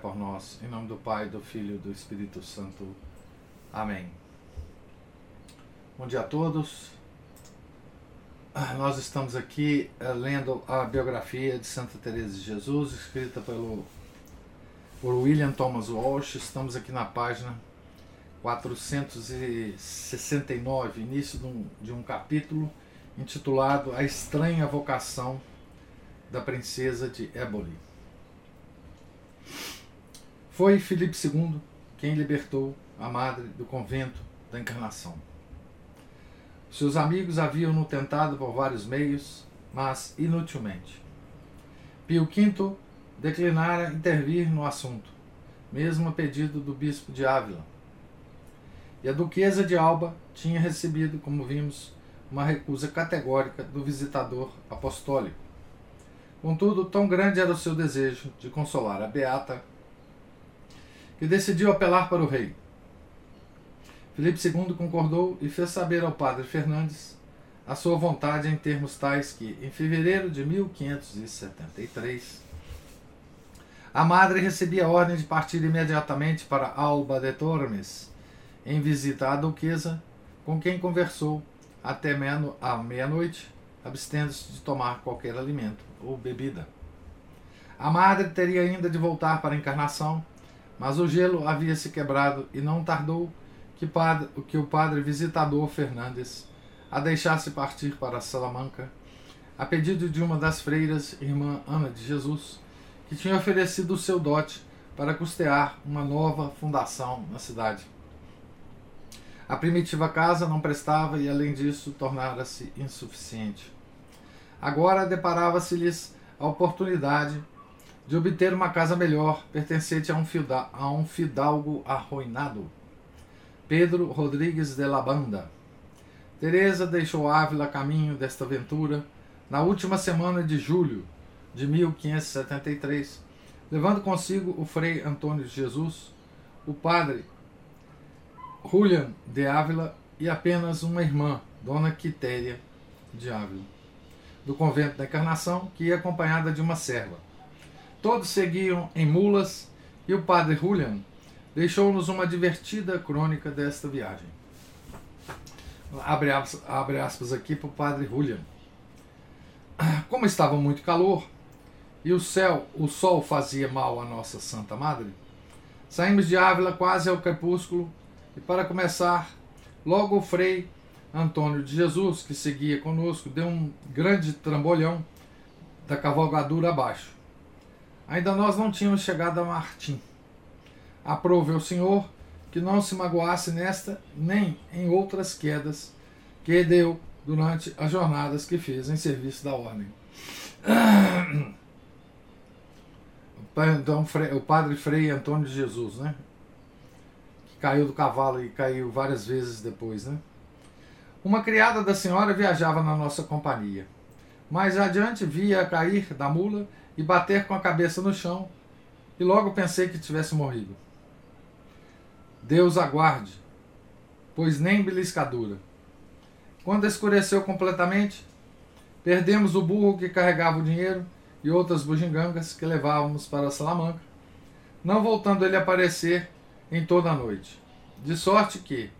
por nós. Em nome do Pai, do Filho e do Espírito Santo. Amém. Bom dia a todos. Nós estamos aqui uh, lendo a biografia de Santa Teresa de Jesus, escrita pelo por William Thomas Walsh. Estamos aqui na página 469, início de um, de um capítulo intitulado A Estranha Vocação da Princesa de Éboli. Foi Filipe II quem libertou a madre do convento da Encarnação. Seus amigos haviam-no tentado por vários meios, mas inutilmente. Pio V declinara intervir no assunto, mesmo a pedido do bispo de Ávila. E a duquesa de Alba tinha recebido, como vimos, uma recusa categórica do visitador apostólico. Contudo, tão grande era o seu desejo de consolar a beata que decidiu apelar para o rei. Felipe II concordou e fez saber ao padre Fernandes a sua vontade em termos tais que, em fevereiro de 1573, a madre recebia a ordem de partir imediatamente para Alba de Tormes, em visita à duquesa, com quem conversou até meia-noite, abstendo-se de tomar qualquer alimento ou bebida. A madre teria ainda de voltar para a encarnação mas o gelo havia se quebrado e não tardou que, padre, que o padre visitador Fernandes a deixasse partir para Salamanca, a pedido de uma das freiras, irmã Ana de Jesus, que tinha oferecido o seu dote para custear uma nova fundação na cidade. A primitiva casa não prestava e, além disso, tornara-se insuficiente. Agora deparava-se-lhes a oportunidade de obter uma casa melhor, pertencente a um, a um fidalgo arruinado. Pedro Rodrigues de la Banda. Teresa deixou Ávila a caminho desta aventura na última semana de julho de 1573, levando consigo o frei Antônio de Jesus, o padre Julian de Ávila e apenas uma irmã, Dona Quitéria de Ávila, do convento da Encarnação, que ia acompanhada de uma serva. Todos seguiam em mulas e o padre Julian deixou-nos uma divertida crônica desta viagem. Abre aspas, abre aspas aqui para o padre Julian. Como estava muito calor e o céu, o sol fazia mal à nossa Santa Madre, saímos de Ávila quase ao crepúsculo e para começar, logo o frei Antônio de Jesus, que seguia conosco, deu um grande trambolhão da cavalgadura abaixo Ainda nós não tínhamos chegado a Martim. Aprove ao Senhor que não se magoasse nesta nem em outras quedas que deu durante as jornadas que fez em serviço da ordem. Então, o padre Frei Antônio de Jesus, né? Que caiu do cavalo e caiu várias vezes depois, né? Uma criada da senhora viajava na nossa companhia. Mais adiante via cair da mula e bater com a cabeça no chão, e logo pensei que tivesse morrido. Deus aguarde, pois nem beliscadura. Quando escureceu completamente, perdemos o burro que carregava o dinheiro e outras bugigangas que levávamos para Salamanca, não voltando ele a aparecer em toda a noite. De sorte que,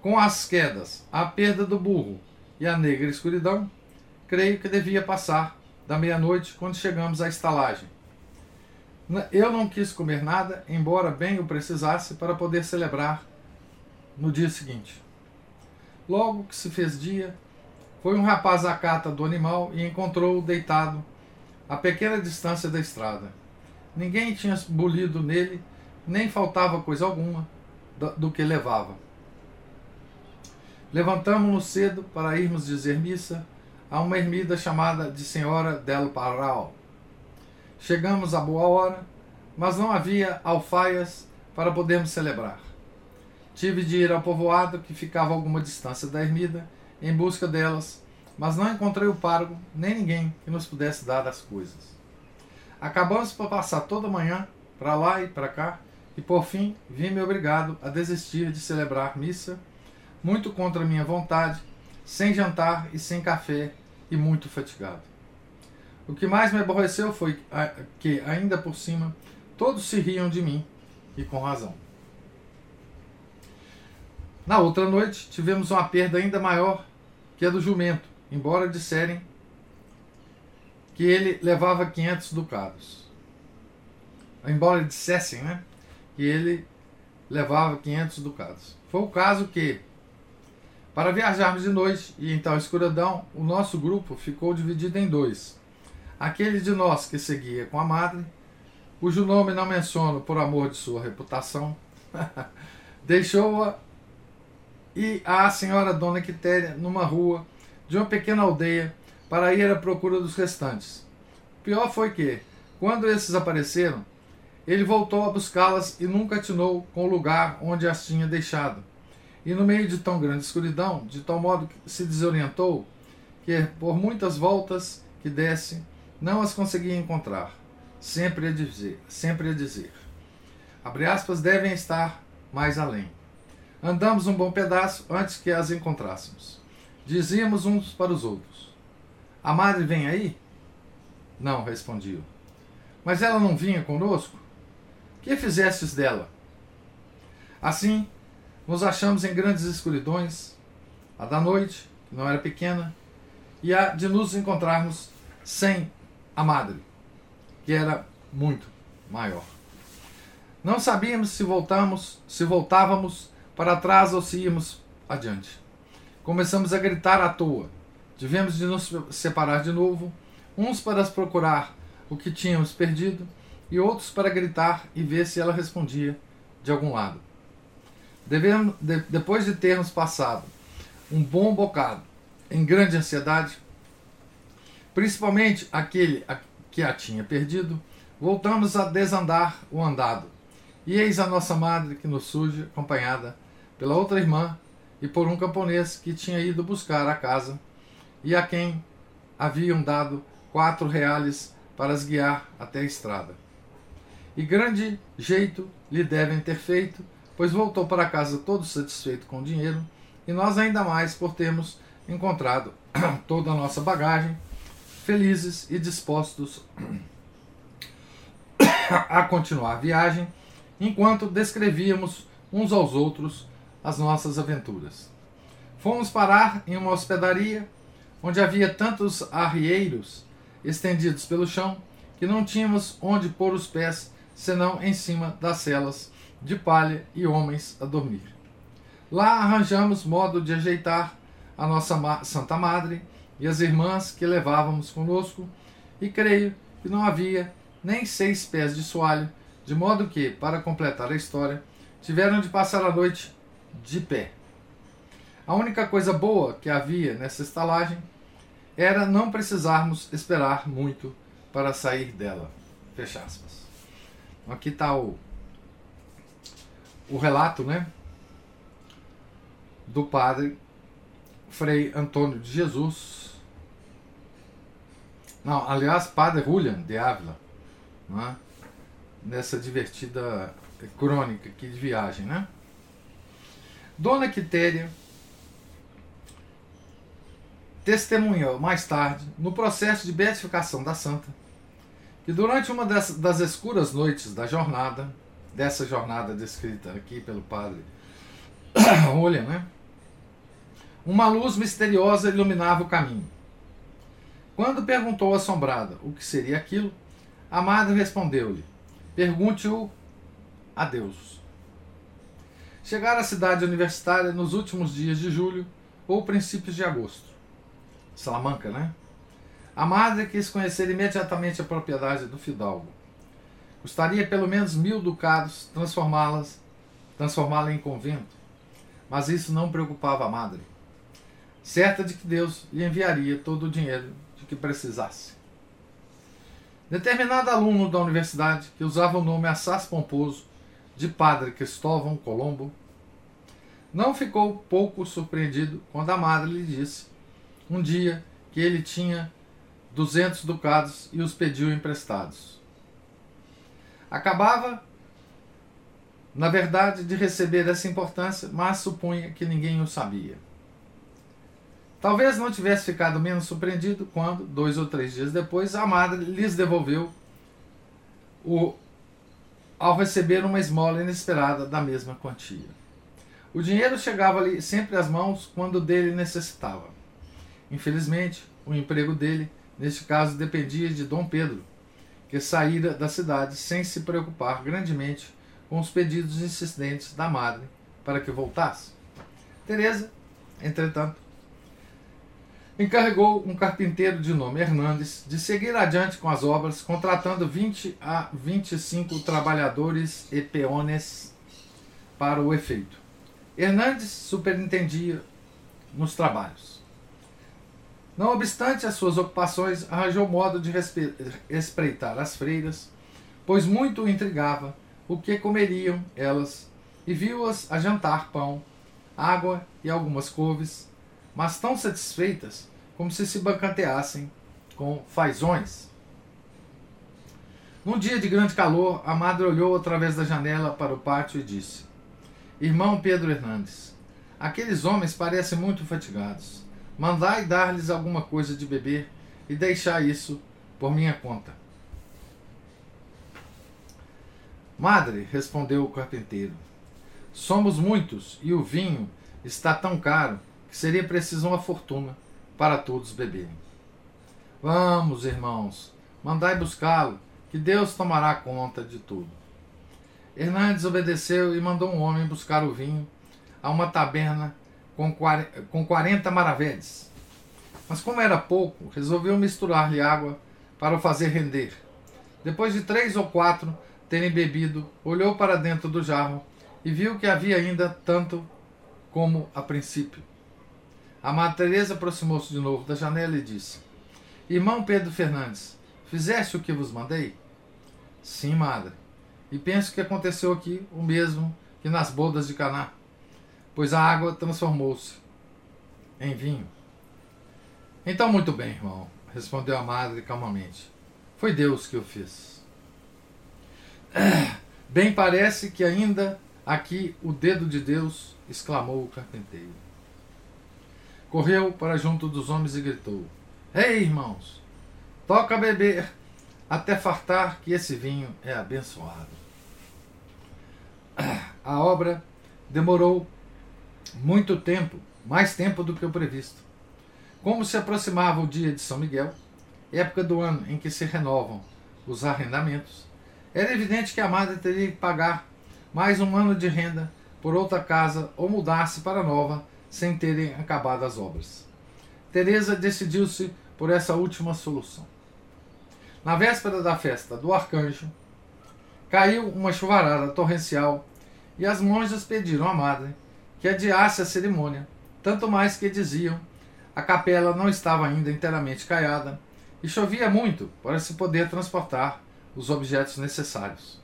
com as quedas, a perda do burro e a negra escuridão, creio que devia passar da meia-noite quando chegamos à estalagem. Eu não quis comer nada, embora bem o precisasse, para poder celebrar no dia seguinte. Logo que se fez dia, foi um rapaz à cata do animal e encontrou-o deitado a pequena distância da estrada. Ninguém tinha bolido nele, nem faltava coisa alguma do que levava. Levantamos-nos cedo para irmos dizer missa a uma ermida chamada de Senhora del Parral. Chegamos a boa hora, mas não havia alfaias para podermos celebrar. Tive de ir ao povoado, que ficava a alguma distância da ermida, em busca delas, mas não encontrei o pároco nem ninguém que nos pudesse dar as coisas. Acabamos por passar toda a manhã, para lá e para cá, e por fim vi-me obrigado a desistir de celebrar missa, muito contra minha vontade, sem jantar e sem café, e muito fatigado. O que mais me aborreceu foi que, ainda por cima, todos se riam de mim, e com razão. Na outra noite, tivemos uma perda ainda maior que a do jumento, embora disserem que ele levava 500 ducados. Embora dissessem, né, que ele levava 500 ducados. Foi o caso que, para viajarmos de noite e em tal escuridão, o nosso grupo ficou dividido em dois. Aquele de nós que seguia com a madre, cujo nome não menciono por amor de sua reputação, deixou-a e a senhora Dona Quitéria numa rua de uma pequena aldeia para ir à procura dos restantes. O pior foi que, quando esses apareceram, ele voltou a buscá-las e nunca atinou com o lugar onde as tinha deixado. E no meio de tão grande escuridão, de tal modo que se desorientou, que por muitas voltas que desse, não as conseguia encontrar. Sempre a dizer, sempre a dizer. Abre aspas, devem estar mais além. Andamos um bom pedaço antes que as encontrássemos. Dizíamos uns para os outros: A madre vem aí? Não, respondiam. Mas ela não vinha conosco? Que fizestes dela? Assim, nos achamos em grandes escuridões, a da noite, que não era pequena, e a de nos encontrarmos sem a madre, que era muito maior. Não sabíamos se voltamos, se voltávamos para trás ou se íamos adiante. Começamos a gritar à toa. Tivemos de nos separar de novo, uns para procurar o que tínhamos perdido e outros para gritar e ver se ela respondia de algum lado. Devemos, de, depois de termos passado um bom bocado em grande ansiedade, principalmente aquele que a tinha perdido, voltamos a desandar o andado. E eis a nossa madre que nos surge, acompanhada pela outra irmã e por um camponês que tinha ido buscar a casa e a quem haviam dado quatro reais para as guiar até a estrada. E grande jeito lhe devem ter feito, pois voltou para casa todo satisfeito com o dinheiro, e nós ainda mais por termos encontrado toda a nossa bagagem, felizes e dispostos a continuar a viagem, enquanto descrevíamos uns aos outros as nossas aventuras. Fomos parar em uma hospedaria onde havia tantos arrieiros estendidos pelo chão que não tínhamos onde pôr os pés senão em cima das celas de palha e homens a dormir. Lá arranjamos modo de ajeitar a nossa Santa Madre e as irmãs que levávamos conosco, e creio que não havia nem seis pés de soalho, de modo que, para completar a história, tiveram de passar a noite de pé. A única coisa boa que havia nessa estalagem era não precisarmos esperar muito para sair dela. Fecha aspas. Aqui está o, o relato né, do padre Frei Antônio de Jesus. Não, aliás, padre Julian de Ávila. Né, nessa divertida crônica aqui de viagem, né? Dona Quitéria testemunhou mais tarde, no processo de beatificação da santa, que durante uma das, das escuras noites da jornada, dessa jornada descrita aqui pelo padre Olha, né? Uma luz misteriosa iluminava o caminho. Quando perguntou assombrada o que seria aquilo, a madre respondeu-lhe: Pergunte-o a Deus chegar à cidade universitária nos últimos dias de julho ou princípios de agosto. Salamanca, né? A madre quis conhecer imediatamente a propriedade do fidalgo. Custaria pelo menos mil ducados transformá-las, transformá-la em convento, mas isso não preocupava a madre, certa de que Deus lhe enviaria todo o dinheiro de que precisasse. Determinado aluno da universidade, que usava o nome assaz pomposo de Padre Cristóvão Colombo, não ficou pouco surpreendido quando a madre lhe disse, um dia, que ele tinha duzentos ducados e os pediu emprestados. Acabava, na verdade, de receber essa importância, mas supunha que ninguém o sabia. Talvez não tivesse ficado menos surpreendido quando, dois ou três dias depois, a madre lhes devolveu o, ao receber uma esmola inesperada da mesma quantia. O dinheiro chegava-lhe sempre às mãos quando dele necessitava. Infelizmente, o emprego dele, neste caso, dependia de Dom Pedro, que saíra da cidade sem se preocupar grandemente com os pedidos insistentes da madre para que voltasse. Teresa, entretanto, encarregou um carpinteiro de nome Hernandes de seguir adiante com as obras, contratando 20 a 25 trabalhadores e peones para o efeito. Hernandes superintendia nos trabalhos. Não obstante as suas ocupações, arranjou modo de espreitar as freiras, pois muito o intrigava o que comeriam elas, e viu-as a jantar pão, água e algumas couves, mas tão satisfeitas como se se bancanteassem com fazões. Num dia de grande calor, a madre olhou através da janela para o pátio e disse: Irmão Pedro Hernandes, aqueles homens parecem muito fatigados. Mandai dar-lhes alguma coisa de beber e deixar isso por minha conta. Madre, respondeu o carpinteiro, somos muitos e o vinho está tão caro que seria preciso uma fortuna para todos beberem. Vamos, irmãos, mandai buscá-lo, que Deus tomará conta de tudo. Hernandes obedeceu e mandou um homem buscar o vinho a uma taberna com quarenta maravedes. Mas como era pouco, resolveu misturar-lhe água para o fazer render. Depois de três ou quatro terem bebido, olhou para dentro do jarro e viu que havia ainda tanto como a princípio. A Madre Teresa aproximou-se de novo da janela e disse: Irmão Pedro Fernandes, fizeste o que vos mandei? Sim, madre. E penso que aconteceu aqui o mesmo que nas bodas de Caná, pois a água transformou-se em vinho. Então, muito bem, irmão, respondeu a madre calmamente. Foi Deus que o fez. Bem parece que ainda aqui o dedo de Deus, exclamou o carpinteiro. Correu para junto dos homens e gritou: Ei, irmãos, toca beber até fartar que esse vinho é abençoado. A obra demorou muito tempo, mais tempo do que o previsto. Como se aproximava o dia de São Miguel, época do ano em que se renovam os arrendamentos, era evidente que a madre teria que pagar mais um ano de renda por outra casa ou mudar-se para nova sem terem acabado as obras. Teresa decidiu-se por essa última solução. Na véspera da festa do arcanjo, caiu uma chuvarada torrencial e as monjas pediram à madre que adiasse a cerimônia, tanto mais que diziam a capela não estava ainda inteiramente caiada e chovia muito para se poder transportar os objetos necessários.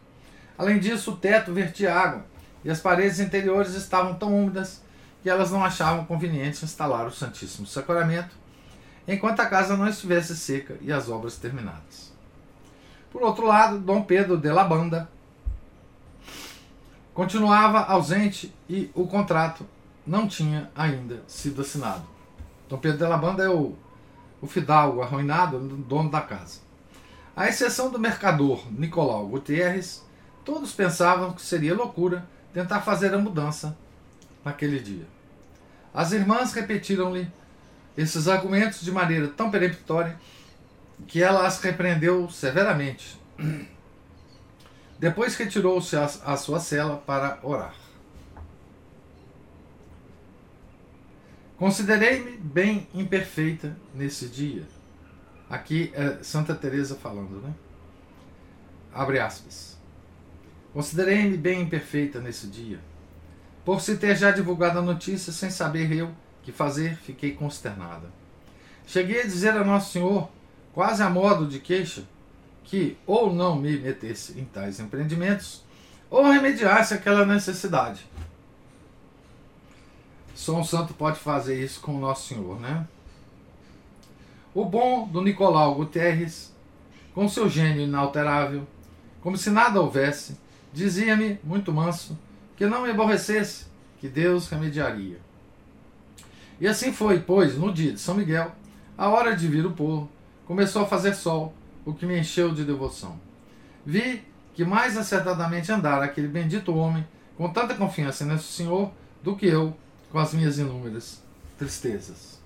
Além disso, o teto vertia água e as paredes interiores estavam tão úmidas que elas não achavam conveniente instalar o Santíssimo Sacramento enquanto a casa não estivesse seca e as obras terminadas. Por outro lado, Dom Pedro de la Banda continuava ausente e o contrato não tinha ainda sido assinado. Dom Pedro de la Banda é o, o fidalgo arruinado, dono da casa. À exceção do mercador Nicolau Gutierrez, todos pensavam que seria loucura tentar fazer a mudança naquele dia. As irmãs repetiram-lhe esses argumentos de maneira tão peremptória que ela as repreendeu severamente. Depois retirou-se à sua cela para orar. Considerei-me bem imperfeita nesse dia. Aqui é Santa Teresa falando, né? Abre aspas. Considerei-me bem imperfeita nesse dia. Por se ter já divulgado a notícia sem saber eu que fazer, fiquei consternada. Cheguei a dizer a Nosso Senhor, quase a modo de queixa, que ou não me metesse em tais empreendimentos, ou remediasse aquela necessidade. Só um santo pode fazer isso com o Nosso Senhor, né? O bom do Nicolau Guterres, com seu gênio inalterável, como se nada houvesse, dizia-me, muito manso, que não me aborrecesse, que Deus remediaria. E assim foi, pois, no dia de São Miguel, a hora de vir o pôr, começou a fazer sol, o que me encheu de devoção. Vi que mais acertadamente andara aquele bendito homem com tanta confiança nesse Senhor do que eu com as minhas inúmeras tristezas.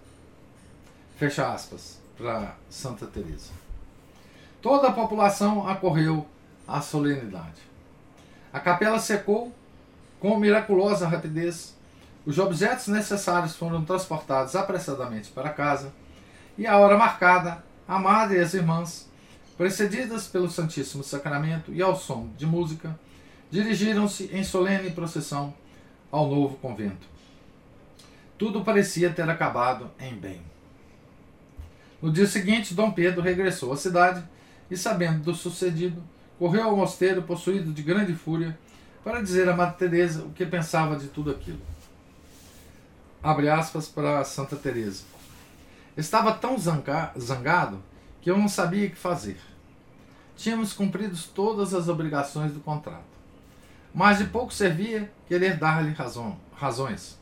Fecha aspas para Santa Teresa. Toda a população acorreu à solenidade. A capela secou com miraculosa rapidez. Os objetos necessários foram transportados apressadamente para casa e a hora marcada, a madre e as irmãs, precedidas pelo Santíssimo Sacramento e ao som de música, dirigiram-se em solene procissão ao novo convento. Tudo parecia ter acabado em bem. No dia seguinte, Dom Pedro regressou à cidade e, sabendo do sucedido, correu ao mosteiro possuído de grande fúria para dizer a Madre Teresa o que pensava de tudo aquilo. Abre aspas para Santa Teresa. Estava tão zanga zangado que eu não sabia o que fazer. Tínhamos cumprido todas as obrigações do contrato. Mas de pouco servia querer dar-lhe razões,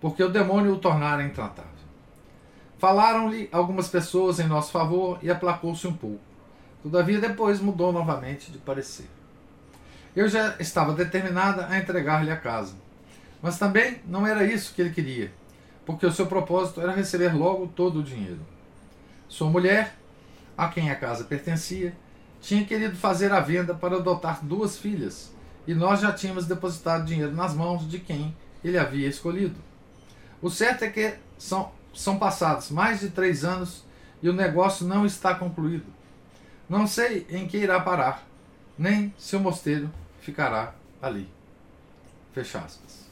porque o demônio o tornara intratável. Falaram-lhe algumas pessoas em nosso favor e aplacou-se um pouco. Todavia, depois mudou novamente de parecer. Eu já estava determinada a entregar-lhe a casa. Mas também não era isso que ele queria porque o seu propósito era receber logo todo o dinheiro. Sua mulher, a quem a casa pertencia, tinha querido fazer a venda para adotar duas filhas, e nós já tínhamos depositado dinheiro nas mãos de quem ele havia escolhido. O certo é que são, são passados mais de três anos e o negócio não está concluído. Não sei em que irá parar, nem se o mosteiro ficará ali. Fecha aspas.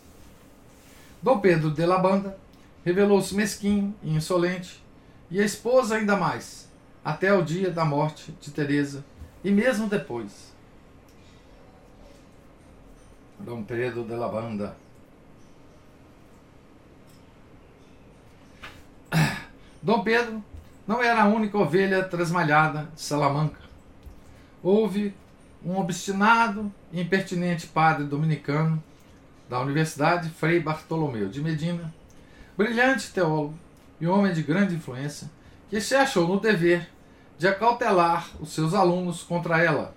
Dom Pedro de la Banda revelou-se mesquinho e insolente, e a esposa ainda mais, até o dia da morte de Teresa e mesmo depois. Dom Pedro de la Banda. Dom Pedro não era a única ovelha trasmalhada de Salamanca. Houve um obstinado e impertinente padre dominicano da Universidade Frei Bartolomeu de Medina, brilhante teólogo e homem de grande influência, que se achou no dever de acautelar os seus alunos contra ela,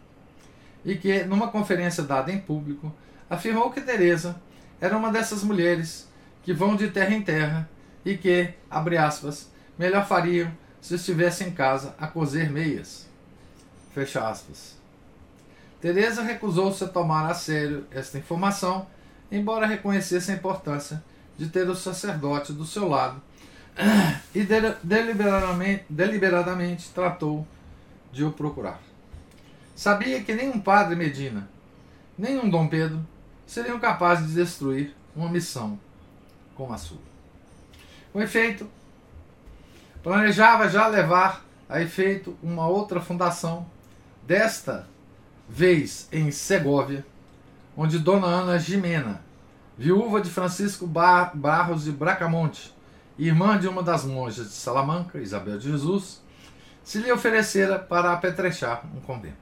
e que, numa conferência dada em público, afirmou que Teresa era uma dessas mulheres que vão de terra em terra e que, abre aspas, melhor fariam se estivesse em casa a coser meias. Fecha aspas. Teresa recusou-se a tomar a sério esta informação, embora reconhecesse a importância de ter o sacerdote do seu lado e deliberadamente, deliberadamente tratou de o procurar. Sabia que nem um padre Medina, nem um Dom Pedro seriam capazes de destruir uma missão como a sua. Com efeito, planejava já levar a efeito uma outra fundação, desta vez em Segóvia, onde Dona Ana Gimena viúva de Francisco Barros de Bracamonte, irmã de uma das monjas de Salamanca, Isabel de Jesus, se lhe oferecera para apetrechar um convento.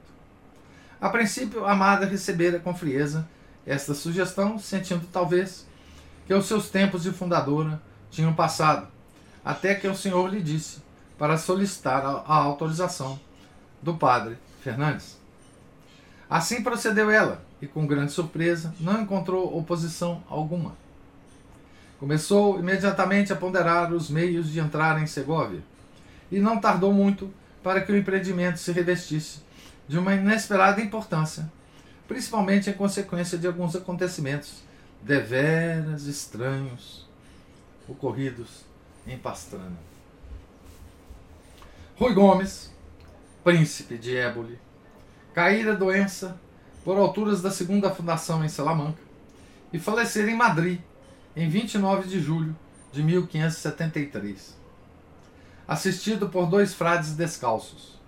A princípio, a madre recebera com frieza esta sugestão, sentindo talvez que os seus tempos de fundadora tinham passado, até que o senhor lhe disse para solicitar a autorização do padre Fernandes. Assim procedeu ela, e, com grande surpresa, não encontrou oposição alguma. Começou imediatamente a ponderar os meios de entrar em Segóvia, e não tardou muito para que o empreendimento se revestisse de uma inesperada importância, principalmente em consequência de alguns acontecimentos deveras estranhos ocorridos em Pastrana. Rui Gomes, príncipe de Éboli, caíra doença por alturas da segunda fundação em Salamanca, e falecer em Madrid em 29 de julho de 1573, assistido por dois frades descalços.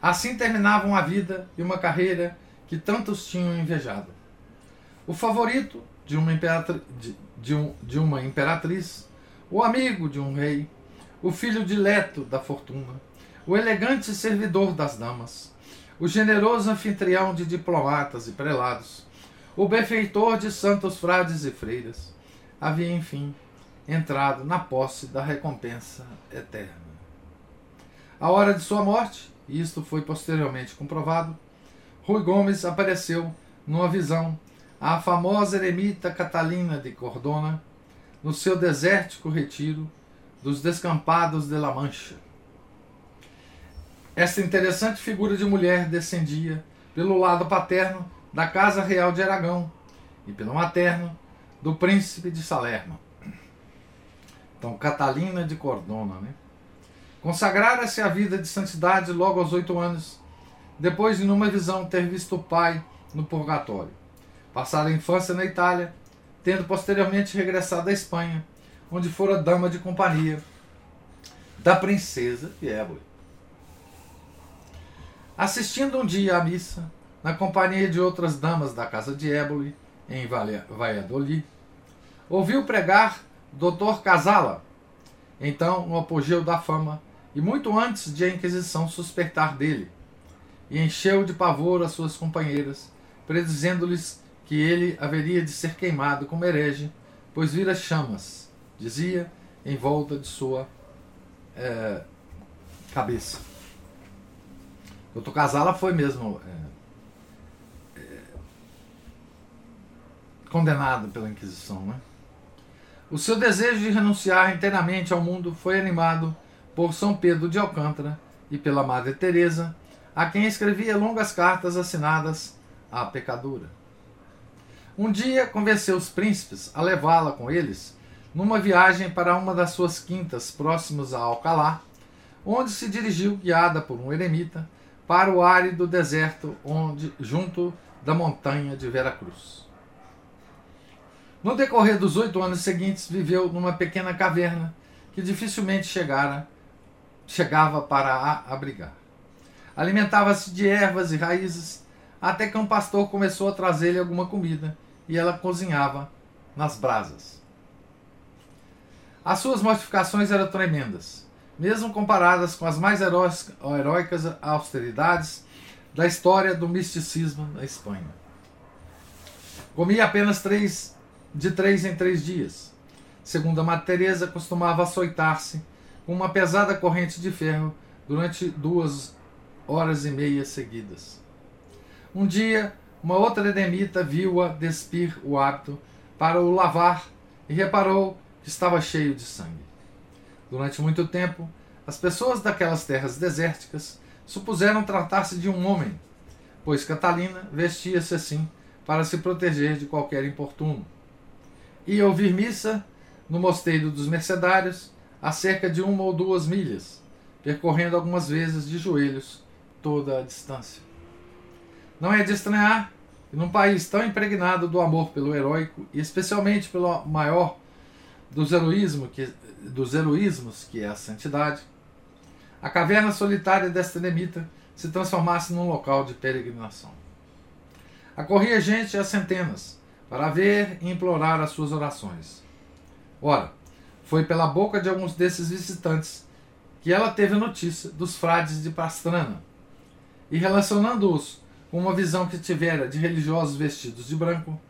Assim terminavam a vida e uma carreira que tantos tinham invejado. O favorito de uma, imperatri de, de, um, de uma imperatriz, o amigo de um rei, o filho dileto da fortuna, o elegante servidor das damas, o generoso anfitrião de diplomatas e prelados, o benfeitor de santos frades e freiras, havia, enfim, entrado na posse da recompensa eterna. A hora de sua morte, e isto foi posteriormente comprovado, Rui Gomes apareceu numa visão à famosa eremita Catalina de Cordona, no seu desértico retiro dos descampados de La Mancha. Esta interessante figura de mulher descendia pelo lado paterno da Casa Real de Aragão e pelo materno do príncipe de Salerno. Então, Catalina de Cordona, né? Consagrara-se à vida de santidade logo aos oito anos, depois de numa visão ter visto o pai no purgatório. Passada a infância na Itália, tendo posteriormente regressado à Espanha, onde fora dama de companhia da princesa de Éboli. Assistindo um dia à missa, na companhia de outras damas da casa de Éboli, em Valladolid, ouviu pregar Dr. Casala, então no apogeu da fama, e muito antes de a Inquisição suspeitar dele, e encheu de pavor as suas companheiras, predizendo-lhes que ele haveria de ser queimado como herege, pois vira chamas, dizia, em volta de sua é, cabeça. Dr. Casala foi mesmo é, condenado pela Inquisição. Né? O seu desejo de renunciar inteiramente ao mundo foi animado por São Pedro de Alcântara e pela Madre Teresa, a quem escrevia longas cartas assinadas à pecadora. Um dia convenceu os príncipes a levá-la com eles numa viagem para uma das suas quintas próximas a Alcalá, onde se dirigiu guiada por um eremita para o árido deserto onde junto da montanha de Veracruz. No decorrer dos oito anos seguintes, viveu numa pequena caverna que dificilmente chegara, chegava para a abrigar. Alimentava-se de ervas e raízes, até que um pastor começou a trazer-lhe alguma comida e ela cozinhava nas brasas. As suas mortificações eram tremendas, mesmo comparadas com as mais heróicas austeridades da história do misticismo na Espanha. Comia apenas três, de três em três dias. Segundo a Madre Teresa, costumava açoitar-se com uma pesada corrente de ferro durante duas horas e meia seguidas. Um dia, uma outra eremita viu-a despir o hábito para o lavar e reparou que estava cheio de sangue. Durante muito tempo, as pessoas daquelas terras desérticas supuseram tratar-se de um homem, pois Catalina vestia-se assim para se proteger de qualquer importuno. Ia ouvir missa no mosteiro dos Mercedários, a cerca de uma ou duas milhas, percorrendo algumas vezes de joelhos toda a distância. Não é de estranhar que num país tão impregnado do amor pelo heróico e especialmente pelo maior dos, heroísmo que, dos heroísmos que é a santidade, a caverna solitária desta eremita se transformasse num local de peregrinação. Acorria gente a centenas para ver e implorar as suas orações. Ora, foi pela boca de alguns desses visitantes que ela teve notícia dos frades de Pastrana, e relacionando-os com uma visão que tivera de religiosos vestidos de branco,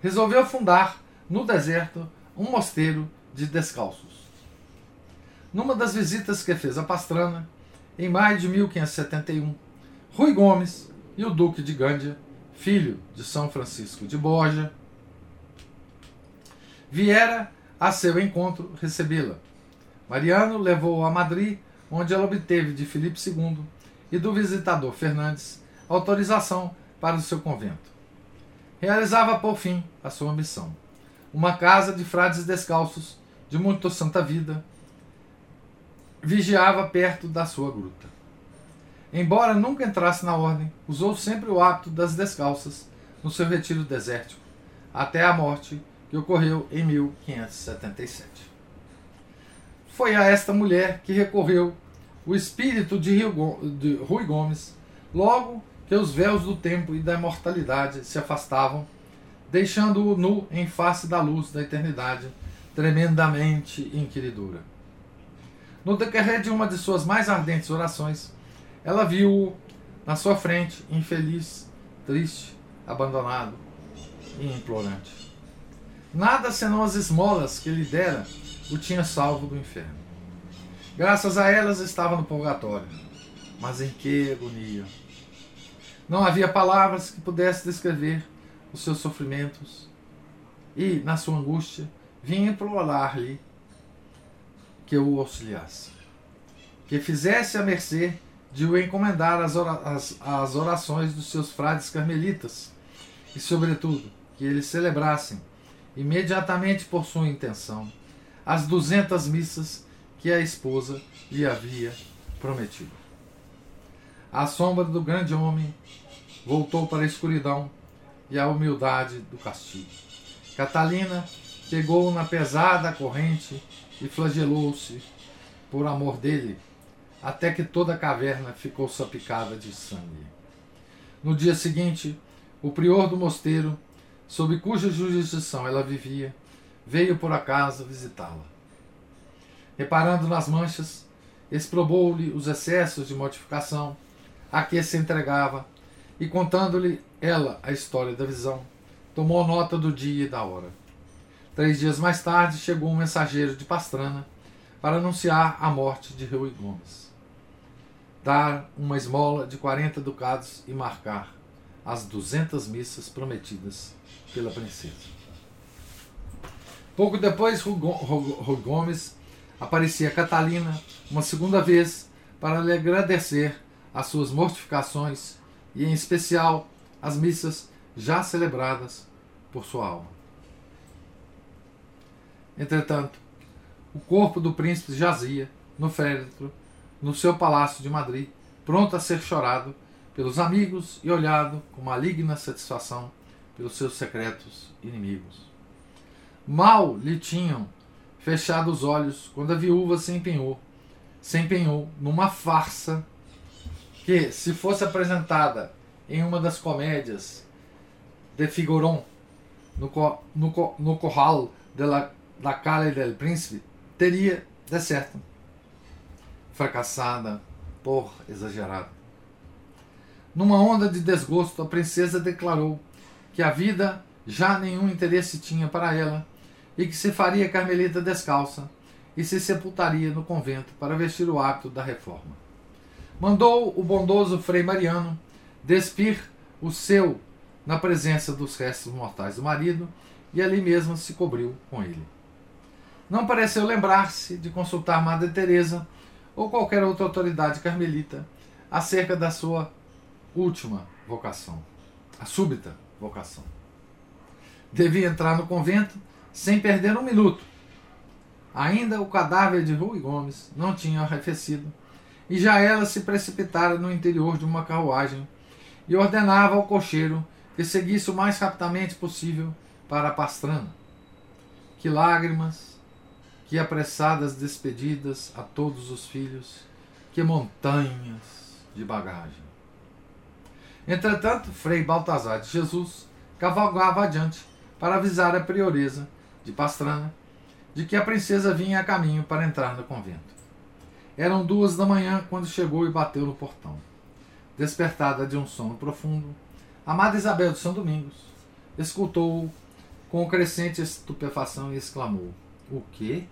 resolveu fundar no deserto um mosteiro de descalços. Numa das visitas que fez a Pastrana, em maio de 1571, Rui Gomes e o Duque de Gândia, filho de São Francisco de Borja, viera a seu encontro recebê-la. Mariano levou-a a Madrid, onde ela obteve de Filipe II e do visitador Fernandes autorização para o seu convento. Realizava, por fim, a sua missão uma casa de frades descalços, de muito santa vida, vigiava perto da sua gruta. Embora nunca entrasse na ordem, usou sempre o hábito das descalças no seu retiro desértico, até a morte que ocorreu em 1577. Foi a esta mulher que recorreu o espírito de Rui Gomes logo que os véus do tempo e da imortalidade se afastavam, deixando-o nu em face da luz da eternidade, tremendamente inquiridora. No decorrer de uma de suas mais ardentes orações, ela viu-o na sua frente, infeliz, triste, abandonado e implorante. Nada senão as esmolas que lhe dera o tinha salvo do inferno. Graças a elas estava no purgatório. Mas em que agonia! Não havia palavras que pudessem descrever os seus sofrimentos. E, na sua angústia, vinha implorar-lhe que o auxiliasse, que fizesse a mercê de o encomendar às orações dos seus frades carmelitas e, sobretudo, que eles celebrassem, imediatamente por sua intenção, as duzentas missas que a esposa lhe havia prometido. A sombra do grande homem voltou para a escuridão e a humildade do castigo. Catalina pegou na pesada corrente e flagelou-se por amor dele, até que toda a caverna ficou salpicada de sangue. No dia seguinte, o prior do mosteiro, sob cuja jurisdição ela vivia, veio por acaso visitá-la. Reparando nas manchas, exprobou-lhe os excessos de mortificação a que se entregava e, contando-lhe ela a história da visão, tomou nota do dia e da hora. Três dias mais tarde chegou um mensageiro de Pastrana para anunciar a morte de Rui Gomes. Dar uma esmola de 40 ducados e marcar as 200 missas prometidas pela princesa. Pouco depois, Rui Gomes aparecia Catalina uma segunda vez para lhe agradecer as suas mortificações e, em especial, as missas já celebradas por sua alma. Entretanto, o corpo do príncipe jazia no féretro, no seu palácio de Madrid, pronto a ser chorado pelos amigos e olhado com maligna satisfação pelos seus secretos inimigos. Mal lhe tinham fechado os olhos quando a viúva se empenhou, se empenhou numa farsa que, se fosse apresentada em uma das comédias de Figuron, no, no, no Corral la, da Calle del Príncipe, teria de certo fracassada por exagerado. Numa onda de desgosto, a princesa declarou que a vida já nenhum interesse tinha para ela e que se faria carmelita descalça e se sepultaria no convento para vestir o hábito da reforma. Mandou o bondoso Frei Mariano despir o seu na presença dos restos mortais do marido e ali mesmo se cobriu com ele. Não pareceu lembrar-se de consultar Madre Teresa ou qualquer outra autoridade carmelita acerca da sua última vocação, a súbita vocação. Devia entrar no convento sem perder um minuto. Ainda o cadáver de Rui Gomes não tinha arrefecido, e já ela se precipitara no interior de uma carruagem e ordenava ao cocheiro que seguisse o mais rapidamente possível para a Pastrana. Que lágrimas, que apressadas despedidas a todos os filhos, que montanhas de bagagem. Entretanto, Frei Baltazar de Jesus cavalgava adiante para avisar a prioresa de Pastrana, de que a princesa vinha a caminho para entrar no convento. Eram duas da manhã quando chegou e bateu no portão. Despertada de um sono profundo, amada Isabel de São Domingos escutou-o com crescente estupefação e exclamou: O quê?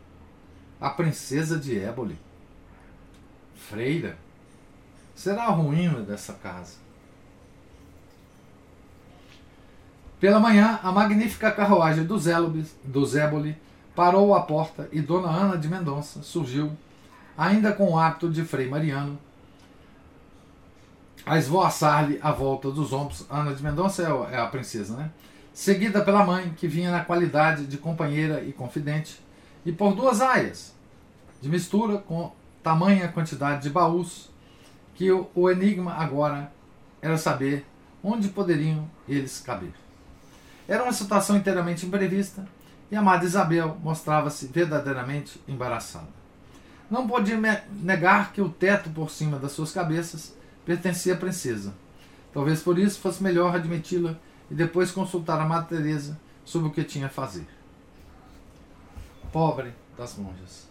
A princesa de Éboli? Freira? Será a ruína dessa casa. Pela manhã, a magnífica carruagem do, Zélobis, do Zéboli parou à porta e Dona Ana de Mendonça surgiu, ainda com o hábito de Frei Mariano, a esvoaçar-lhe a volta dos ombros. Ana de Mendonça é a princesa, né? Seguida pela mãe, que vinha na qualidade de companheira e confidente, e por duas aias, de mistura com tamanha quantidade de baús, que o, o enigma agora era saber onde poderiam eles caber. Era uma situação inteiramente imprevista e a amada Isabel mostrava-se verdadeiramente embaraçada. Não podia negar que o teto por cima das suas cabeças pertencia à princesa, Talvez por isso fosse melhor admiti-la e depois consultar a Madre Teresa sobre o que tinha a fazer. Pobre das monjas.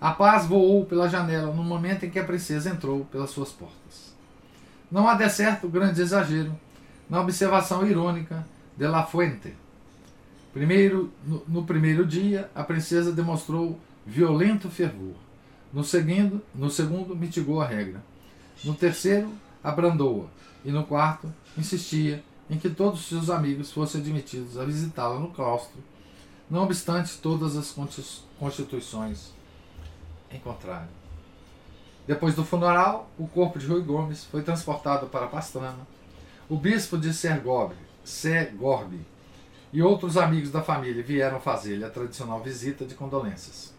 A paz voou pela janela no momento em que a princesa entrou pelas suas portas. Não há de certo grande exagero na observação irônica de La Fuente. Primeiro, no, no primeiro dia, a princesa demonstrou violento fervor. No segundo, no segundo, mitigou a regra. No terceiro, abrandou-a. E no quarto, insistia em que todos os seus amigos fossem admitidos a visitá-la no claustro, não obstante todas as constituições em contrário. Depois do funeral, o corpo de Rui Gomes foi transportado para Pastrana. O bispo de Sergorbe, Segorbe e outros amigos da família vieram fazer-lhe a tradicional visita de condolências.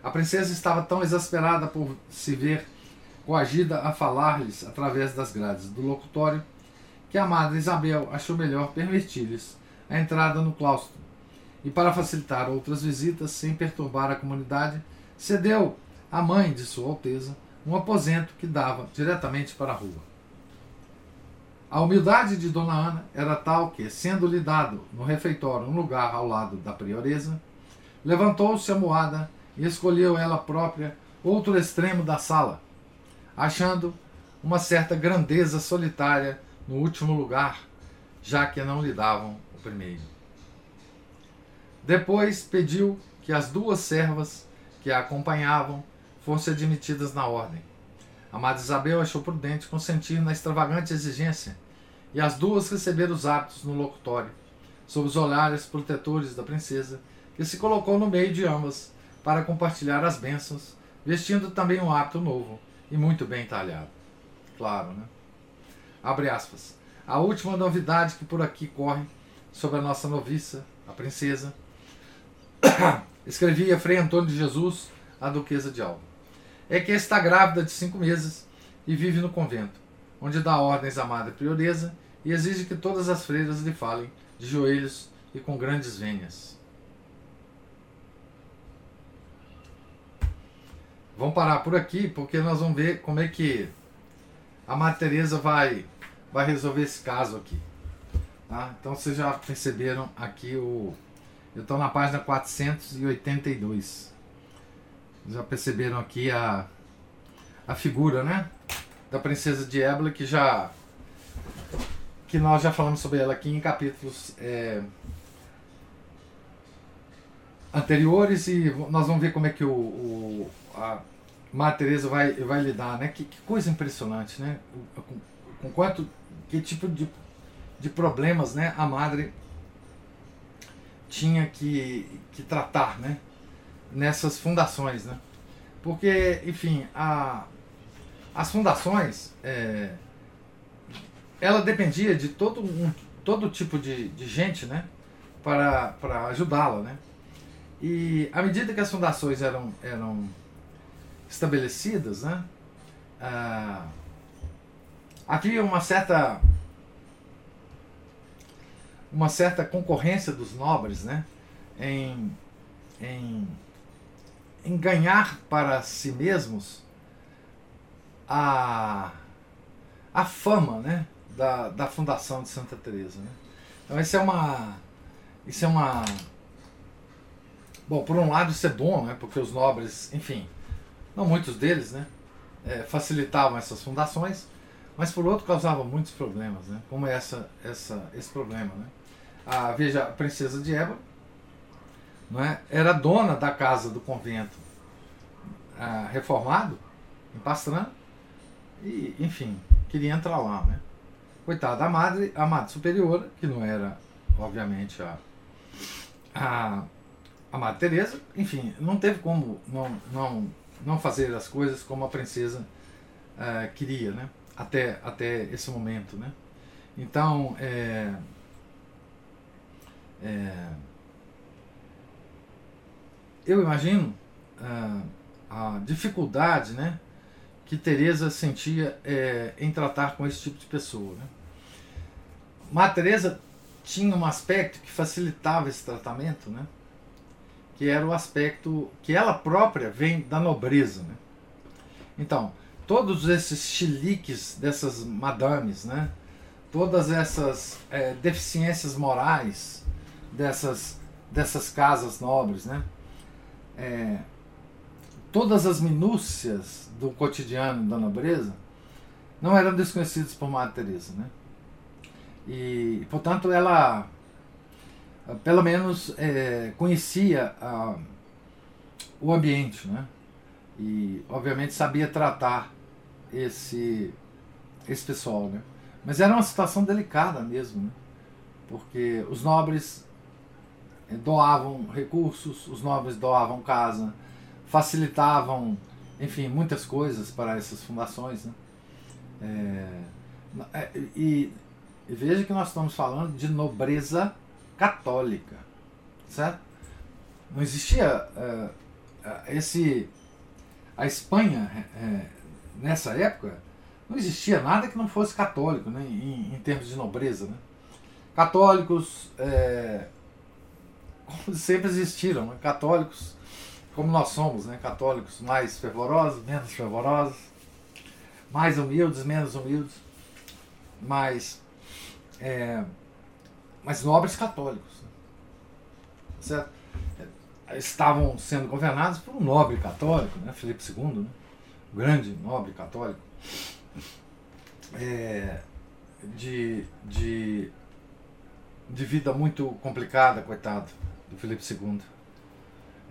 A princesa estava tão exasperada por se ver coagida a falar-lhes através das grades do locutório que a madre Isabel achou melhor permitir-lhes a entrada no claustro e, para facilitar outras visitas sem perturbar a comunidade, cedeu à mãe de Sua Alteza um aposento que dava diretamente para a rua. A humildade de Dona Ana era tal que, sendo-lhe dado no refeitório um lugar ao lado da prioresa, levantou-se a moada e escolheu ela própria outro extremo da sala, achando uma certa grandeza solitária no último lugar, já que não lhe davam o primeiro. Depois pediu que as duas servas que a acompanhavam fossem admitidas na ordem. A Madre Isabel achou prudente consentir na extravagante exigência, e as duas receberam os hábitos no locutório, sob os olhares protetores da princesa, que se colocou no meio de ambas para compartilhar as bênçãos, vestindo também um hábito novo e muito bem talhado. Claro, né? Abre aspas. A última novidade que por aqui corre sobre a nossa noviça, a princesa, escrevia Frei Antônio de Jesus, a duquesa de Alba, é que está grávida de cinco meses e vive no convento, onde dá ordens à madre prioresa e exige que todas as freiras lhe falem de joelhos e com grandes venhas. Vamos parar por aqui, porque nós vamos ver como é que a Madre vai, vai resolver esse caso aqui. Tá? Então vocês já perceberam aqui o. Eu estou na página 482. Já perceberam aqui a, a figura, né? Da princesa de Éboli que já. Que nós já falamos sobre ela aqui em capítulos é, anteriores e nós vamos ver como é que o, o a, Madre Teresa vai, vai lidar, né? Que, que coisa impressionante, né? Com, com, quanto, que tipo de, de problemas, né? A Madre tinha que, que tratar, né? Nessas fundações, né? Porque, enfim, a, as fundações, é, ela dependia de todo, um, todo tipo de, de gente, né? Para, para ajudá-la, né? E à medida que as fundações eram, eram estabelecidas, né? Ah, havia uma certa uma certa concorrência dos nobres, né? Em, em, em ganhar para si mesmos a, a fama, né? Da, da fundação de Santa Teresa, né? Então isso é uma isso é uma bom por um lado isso é bom, né? Porque os nobres, enfim, não muitos deles, né, é, facilitavam essas fundações, mas por outro causavam muitos problemas, né, como essa, essa, esse problema. Né. A, veja, a princesa de Ébora não é, era dona da casa do convento a, reformado, em Pastrana, e, enfim, queria entrar lá. Né. Coitada, a madre, a madre superiora, que não era, obviamente, a, a, a Madre Teresa, enfim, não teve como não, não não fazer as coisas como a princesa uh, queria, né? Até, até esse momento, né? Então, é, é, eu imagino uh, a dificuldade, né? Que Teresa sentia é, em tratar com esse tipo de pessoa, né? Mas Teresa tinha um aspecto que facilitava esse tratamento, né? que era o aspecto que ela própria vem da nobreza. Né? Então, todos esses chiliques dessas madames, né? todas essas é, deficiências morais dessas, dessas casas nobres, né? É, todas as minúcias do cotidiano da nobreza não eram desconhecidas por Madre Teresa, né? E, portanto, ela pelo menos é, conhecia a, o ambiente, né? E, obviamente, sabia tratar esse, esse pessoal, né? Mas era uma situação delicada mesmo, né? Porque os nobres é, doavam recursos, os nobres doavam casa, facilitavam, enfim, muitas coisas para essas fundações, né? É, e, e veja que nós estamos falando de nobreza católica, certo? Não existia uh, esse a Espanha uh, nessa época não existia nada que não fosse católico, né? Em, em termos de nobreza, né? Católicos é, sempre existiram, né? católicos como nós somos, né? Católicos mais fervorosos, menos fervorosos, mais humildes, menos humildes, mais é, mas nobres católicos. Né? Certo? Estavam sendo governados por um nobre católico, né? Felipe II, né? um grande nobre católico, é, de, de, de vida muito complicada, coitado, do Felipe II.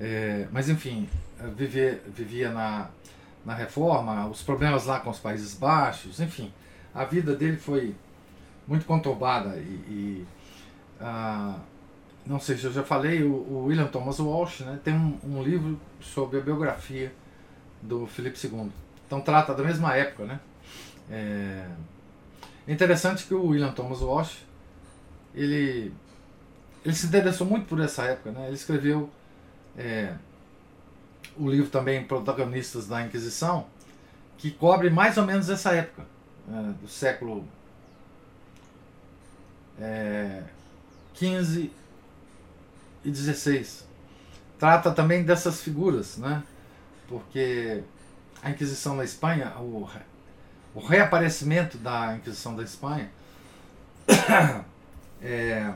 É, mas enfim, viver, vivia na, na reforma, os problemas lá com os Países Baixos, enfim, a vida dele foi muito conturbada e, e ah, não sei se eu já falei, o, o William Thomas Walsh né, tem um, um, livro sobre a biografia do Felipe II. Então trata da mesma época. Né? É interessante que o William Thomas Walsh ele, ele se interessou muito por essa época. Né? Ele escreveu é, o livro também Protagonistas da Inquisição, que cobre mais ou menos essa época, né, do século é, 15 e 16. Trata também dessas figuras, né? porque a Inquisição na Espanha, o, o reaparecimento da Inquisição da Espanha, é,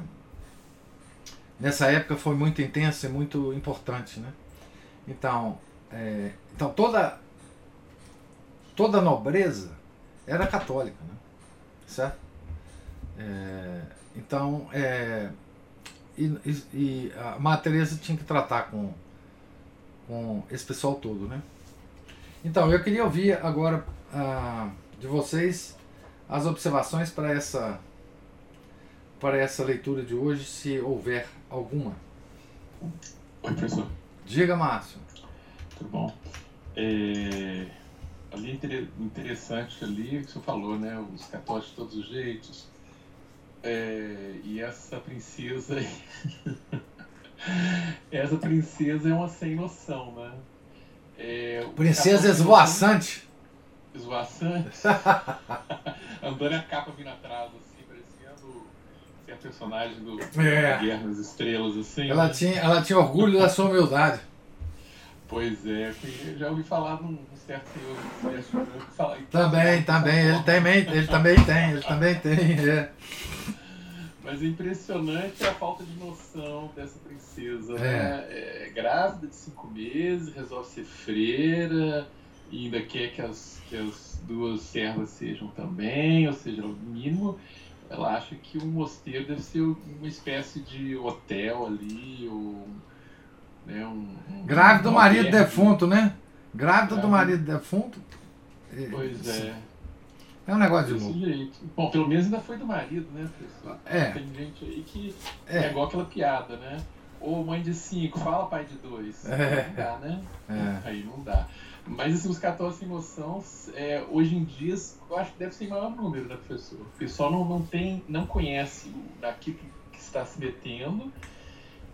nessa época foi muito intenso e muito importante. Né? Então, é, então toda, toda a nobreza era católica, né? certo? É, então, é, e, e, a Madre Teresa tinha que tratar com, com esse pessoal todo, né? Então, eu queria ouvir agora ah, de vocês as observações para essa para essa leitura de hoje, se houver alguma. Oi, professor. Diga, Márcio. Tudo bom? É, ali interessante ali o que você falou, né? Os católicos de todos os jeitos, é, e essa princesa. essa princesa é uma sem noção, né? É, princesa esvoaçante. Esvoaçante. Andando a capa vindo atrás, assim, ser a personagem do é. Guerra nas Estrelas, assim. Ela, né? tinha, ela tinha orgulho da sua humildade. Pois é, já ouvi falar num certo senhor Também, também, ele também, ele também tem, ele também tem, é. Mas é impressionante a falta de noção dessa princesa, é. né? É, grávida de cinco meses, resolve ser freira, e ainda quer que as, que as duas servas sejam também, ou seja, no mínimo, ela acha que um mosteiro deve ser uma espécie de hotel ali, ou né, um, um Grávida do marido defunto, né? Grávida do marido defunto. Pois é. É um negócio de louco. Jeito. Bom, pelo menos ainda foi do marido, né, pessoal? É. Tem gente aí que é, é igual aquela piada, né? Ou mãe de cinco, fala pai de dois. É. Não dá, né? É. Aí não dá. Mas assim, os católicos sem noção, é, hoje em dia, eu acho que deve ser maior número, né, professor? O pessoal não, não tem, não conhece daquilo que está se metendo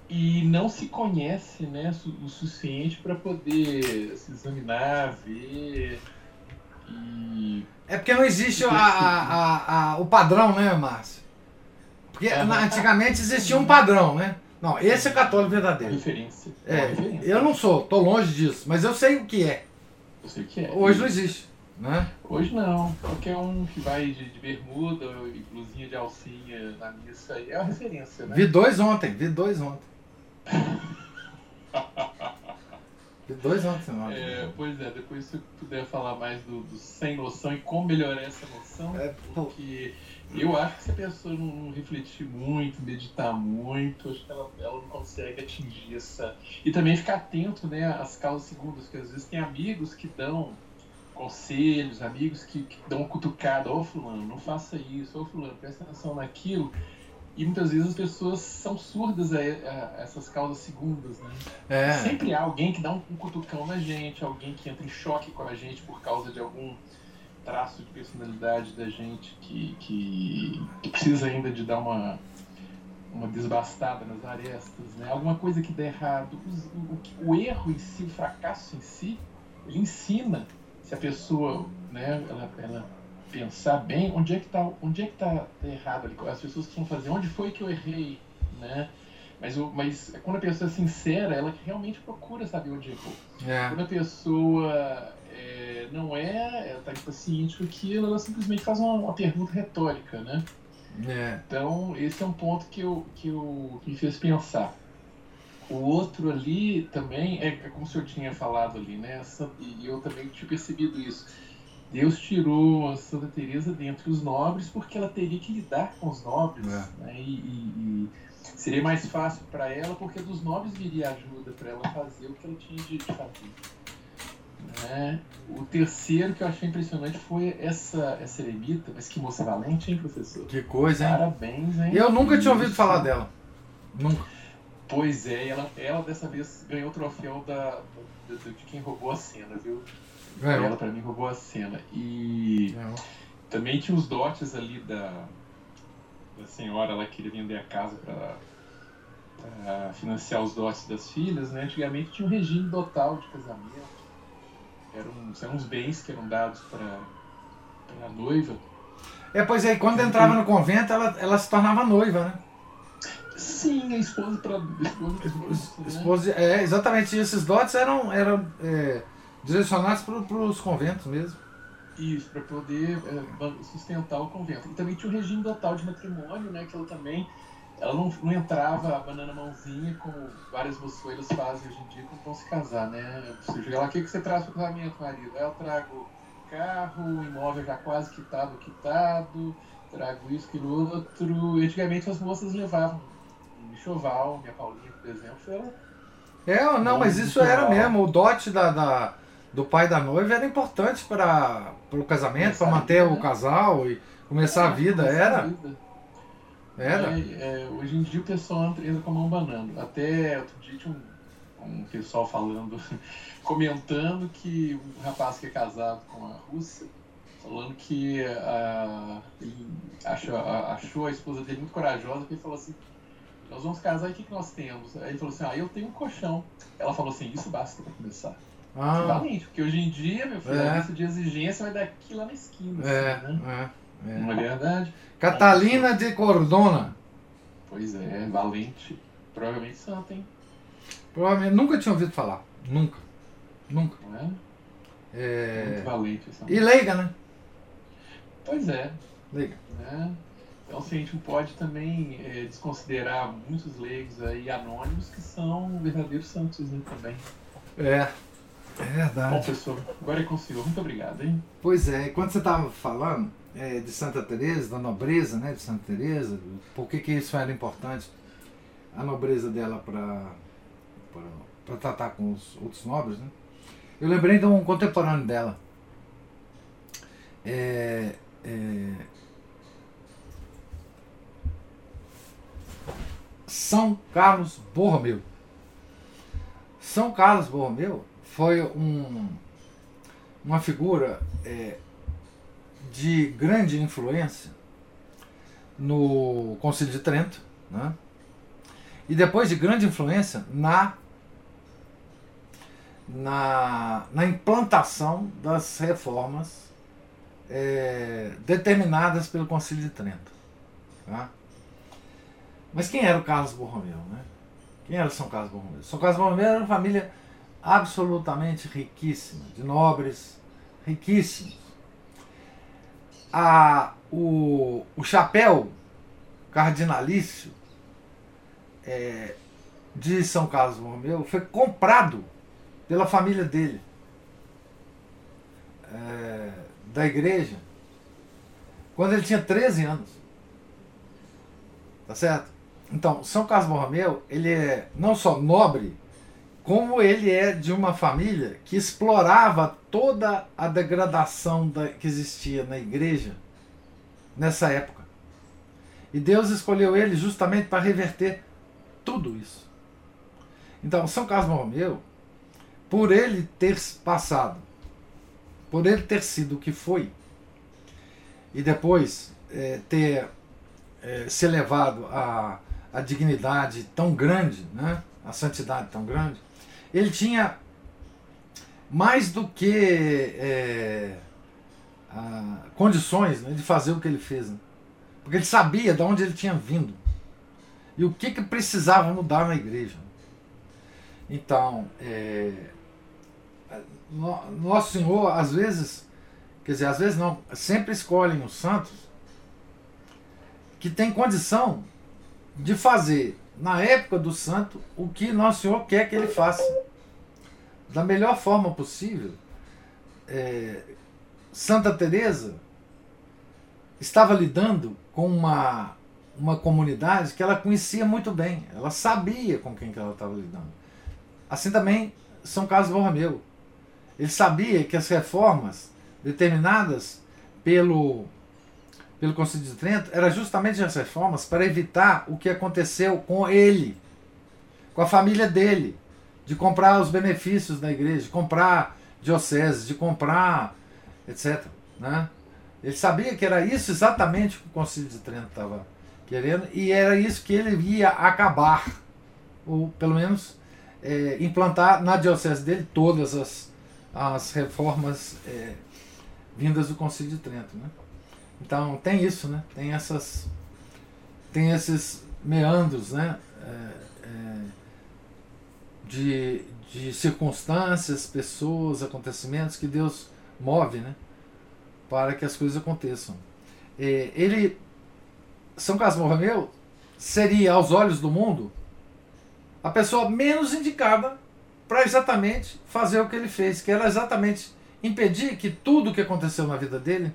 e não se conhece né, o suficiente para poder se examinar, ver e é porque não existe a, a, a, o padrão, né, Márcio? Porque uhum. antigamente existia um padrão, né? Não, esse é católico verdadeiro. Referência. É, referência. eu não sou, tô longe disso, mas eu sei o que é. Eu sei o que é. Hoje não existe. Né? Hoje não. Qualquer um que vai de, de bermuda e blusinha de alcinha na missa é a referência, né? Vi dois ontem, vi dois ontem. vi dois ontem, não. É, pois é, depois se puder falar mais do, do, sem noção e como melhorar essa noção, é, porque eu acho que se a pessoa não, refletir muito, meditar muito, acho que ela, ela não consegue atingir essa. E também ficar atento né, às causas segundas, porque às vezes tem amigos que dão conselhos, amigos que, que dão uma cutucada, ô oh, fulano, não faça isso, ô oh, fulano, presta atenção naquilo. E muitas vezes as pessoas são surdas a, a, a essas causas segundas, né? É. Sempre há alguém que dá um, um cutucão na gente, alguém que entra em choque com a gente por causa de algum traço de personalidade da gente que, que, que precisa ainda de dar uma, uma desbastada nas arestas, né? Alguma coisa que dê errado. O, o, o erro em si, o fracasso em si, ele ensina se a pessoa, né, ela, ela pensar bem onde é que está onde é que tá errado ali. As pessoas precisam fazer onde foi que eu errei, né? Mas, mas quando a pessoa é sincera, ela realmente procura saber onde errou. É. Quando a pessoa é, paciente com aquilo, ela simplesmente faz uma, uma pergunta retórica, né? É. Então, esse é um ponto que, eu, que, eu, que me fez pensar. O outro ali também, é, é como o senhor tinha falado ali, né? E eu também tinha percebido isso. Deus tirou a Santa Teresa dentre os nobres porque ela teria que lidar com os nobres, é. né? E, e, e, seria mais fácil para ela porque dos nobres viria ajuda para ela fazer o que ela tinha de fazer. Né? O terceiro que eu achei impressionante foi essa, essa eremita, mas que moça valente, hein, professor? Que coisa, hein? Parabéns, hein? Eu nunca tinha ouvido falar dela. Nunca. Pois é, ela, ela dessa vez ganhou o troféu da, da, de quem roubou a cena, viu? É. Ela pra mim roubou a cena. E é. também tinha os dotes ali da, da senhora, ela queria vender a casa pra, pra financiar os dotes das filhas, né? Antigamente tinha um regime dotal de casamento eram, eram uns bens que eram dados para a noiva. É, pois é, quando entrava no convento, ela, ela se tornava noiva, né? Sim, a esposa para esposa, esposa, esposa né? É, exatamente. Esses dotes eram, eram é, direcionados para os conventos mesmo. Isso, para poder é, sustentar o convento. E também tinha o regime dotal de matrimônio, né? Que ela também ela não, não entrava a banana mãozinha como várias moçoeiras fazem hoje em dia quando vão se casar, né? Você chega lá, o que, que você traz para o casamento, marido? Eu trago carro, imóvel já quase quitado, quitado, trago isso, aquilo outro. E antigamente as moças levavam um enxoval, minha Paulinha, por exemplo, ela... É, não, mas isso era mesmo, o dote da, da, do pai da noiva era importante para o casamento, para manter vida, o casal e começar é, a vida, era. A vida. Era? É, é, hoje em dia o pessoal entra com a mão banando. Até outro dia tinha um, um pessoal falando, comentando que um rapaz que é casado com a Rússia, falando que uh, ele achou, achou a esposa dele muito corajosa, porque ele falou assim, nós vamos casar e o que, que nós temos? Aí ele falou assim, ah, eu tenho um colchão. Ela falou assim, isso basta para começar. Ah. Valente, porque hoje em dia, meu filho, é. a lista de exigência vai daqui lá na esquina. É, assim, né? é, é. É verdade? Catalina de Cordona. Pois é, valente. Provavelmente santa, hein? Provavelmente, nunca tinha ouvido falar. Nunca. Nunca. É? é... Muito valente essa E leiga, né? Pois é. Leiga. É. Então, assim, a gente não pode também é, desconsiderar muitos leigos aí anônimos que são verdadeiros santos né, também. É. É verdade. Bom, professor, agora é com o senhor. Muito obrigado, hein? Pois é, quando você estava falando, é, de Santa Teresa, da nobreza né, de Santa Teresa, por que, que isso era importante, a nobreza dela para tratar com os outros nobres. Né? Eu lembrei de um contemporâneo dela. É, é, São Carlos Borromeu. São Carlos Borromeu foi um, uma figura é, de grande influência no Concílio de Trento, né? e depois de grande influência na, na, na implantação das reformas é, determinadas pelo Concílio de Trento. Tá? Mas quem era o Carlos Borromeu? Né? Quem era São Carlos Borromeu? São Carlos Borromeu era uma família absolutamente riquíssima, de nobres riquíssimos a, o, o chapéu cardinalício é, de São Carlos Borromeu foi comprado pela família dele, é, da igreja, quando ele tinha 13 anos. Tá certo? Então, São Carlos Borromeu, ele é não só nobre, como ele é de uma família que explorava toda a degradação da, que existia na igreja nessa época. E Deus escolheu ele justamente para reverter tudo isso. Então, São Carlos Borromeu, por ele ter passado, por ele ter sido o que foi, e depois é, ter é, se elevado a, a dignidade tão grande, né, a santidade tão grande, ele tinha mais do que é, a, condições né, de fazer o que ele fez. Né? Porque ele sabia de onde ele tinha vindo e o que, que precisava mudar na igreja. Então, é, Nosso Senhor, às vezes, quer dizer, às vezes não, sempre escolhem os santos que têm condição de fazer na época do santo, o que Nosso Senhor quer que ele faça. Da melhor forma possível. É, Santa Teresa estava lidando com uma, uma comunidade que ela conhecia muito bem. Ela sabia com quem que ela estava lidando. Assim também São Carlos Borromeu. Ele sabia que as reformas determinadas pelo pelo Conselho de Trento era justamente as reformas para evitar o que aconteceu com ele, com a família dele, de comprar os benefícios da igreja, de comprar dioceses, de comprar etc. Né? Ele sabia que era isso exatamente que o Conselho de Trento estava querendo e era isso que ele ia acabar, ou pelo menos é, implantar na diocese dele todas as, as reformas é, vindas do Conselho de Trento. Né? Então tem isso, né? Tem essas. Tem esses meandros, né? É, é, de, de circunstâncias, pessoas, acontecimentos que Deus move, né? Para que as coisas aconteçam. É, ele, São Carlos Borromeu, seria, aos olhos do mundo, a pessoa menos indicada para exatamente fazer o que ele fez, que era exatamente impedir que tudo o que aconteceu na vida dele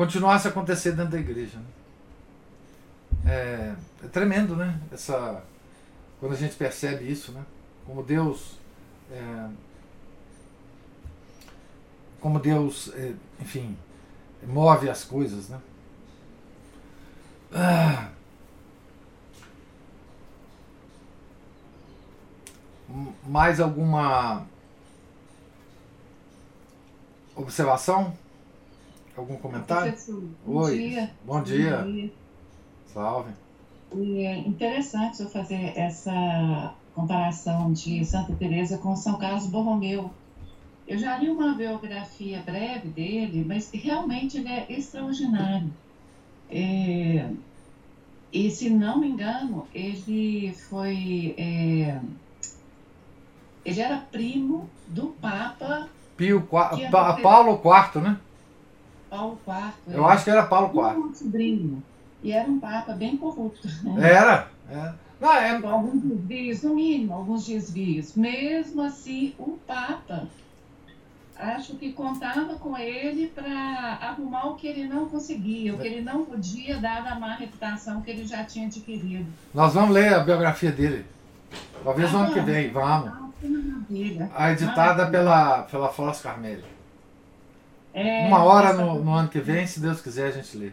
continuasse a acontecer dentro da igreja. Né? É, é, tremendo, né? Essa, quando a gente percebe isso, né? Como Deus. É, como Deus, é, enfim, move as coisas, né? Ah. Mais alguma observação? Algum comentário? Bom Oi. Dia. Bom dia. Bom dia. Salve. É interessante eu fazer essa comparação de Santa Teresa com São Carlos Borromeu. Eu já li uma biografia breve dele, mas realmente ele é extraordinário. É, e se não me engano, ele foi. É, ele era primo do Papa. Pio, pa, Paulo IV, né? Paulo IV. Eu acho que era Paulo IV. Um sobrinho. E era um papa bem corrupto. Né? Era. É. Não, é... Alguns desvios, no mínimo, alguns desvios. Mesmo assim, o papa acho que contava com ele para arrumar o que ele não conseguia, o que ele não podia, dada a má reputação que ele já tinha adquirido. Nós vamos ler a biografia dele. Talvez ah, no ano que vem, vamos. Ah, a editada pela, pela Foz Carmelho. É, Uma hora no, no, ano que vem, se Deus quiser, a gente lê.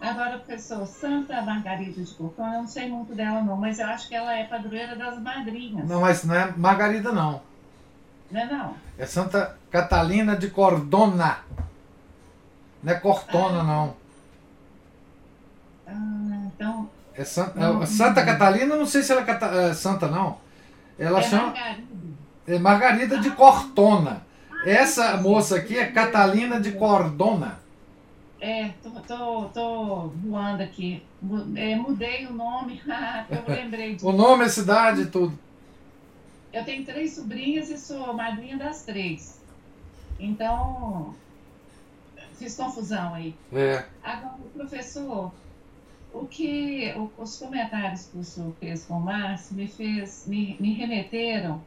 Agora, professor, Santa Margarida de Cortona, eu não sei muito dela não, mas eu acho que ela é padroeira das madrinhas. Não, mas não é Margarida não. Não é não? É Santa Catalina de Cordona. Não é Cortona, ah. não. Ah, então... É Santa, não, Santa Catalina, não sei se ela é, é santa, não. Ela é chama... Margarida. É Margarida de Cortona. Essa moça aqui é Catalina de Cordona. É, tô, tô, tô voando aqui. É, mudei o nome, eu lembrei disso. o nome, a cidade, tudo. Eu tenho três sobrinhas e sou madrinha das três. Então, fiz confusão aí. É. Agora, professor, o que os comentários que o senhor fez com o Márcio me fez, me, me remeteram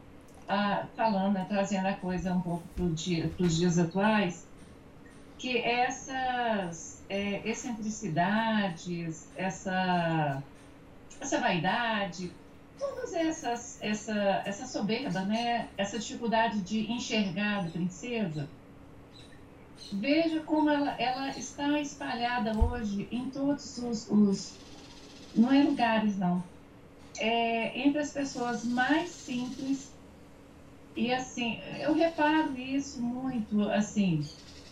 a, falando, trazendo a coisa um pouco para dia, os dias atuais, que essas é, excentricidades, essa, essa vaidade, todas essas, essa, essa soberba, né? essa dificuldade de enxergar a princesa, veja como ela, ela está espalhada hoje em todos os, os não é lugares não, é entre as pessoas mais simples e assim, eu reparo isso muito, assim,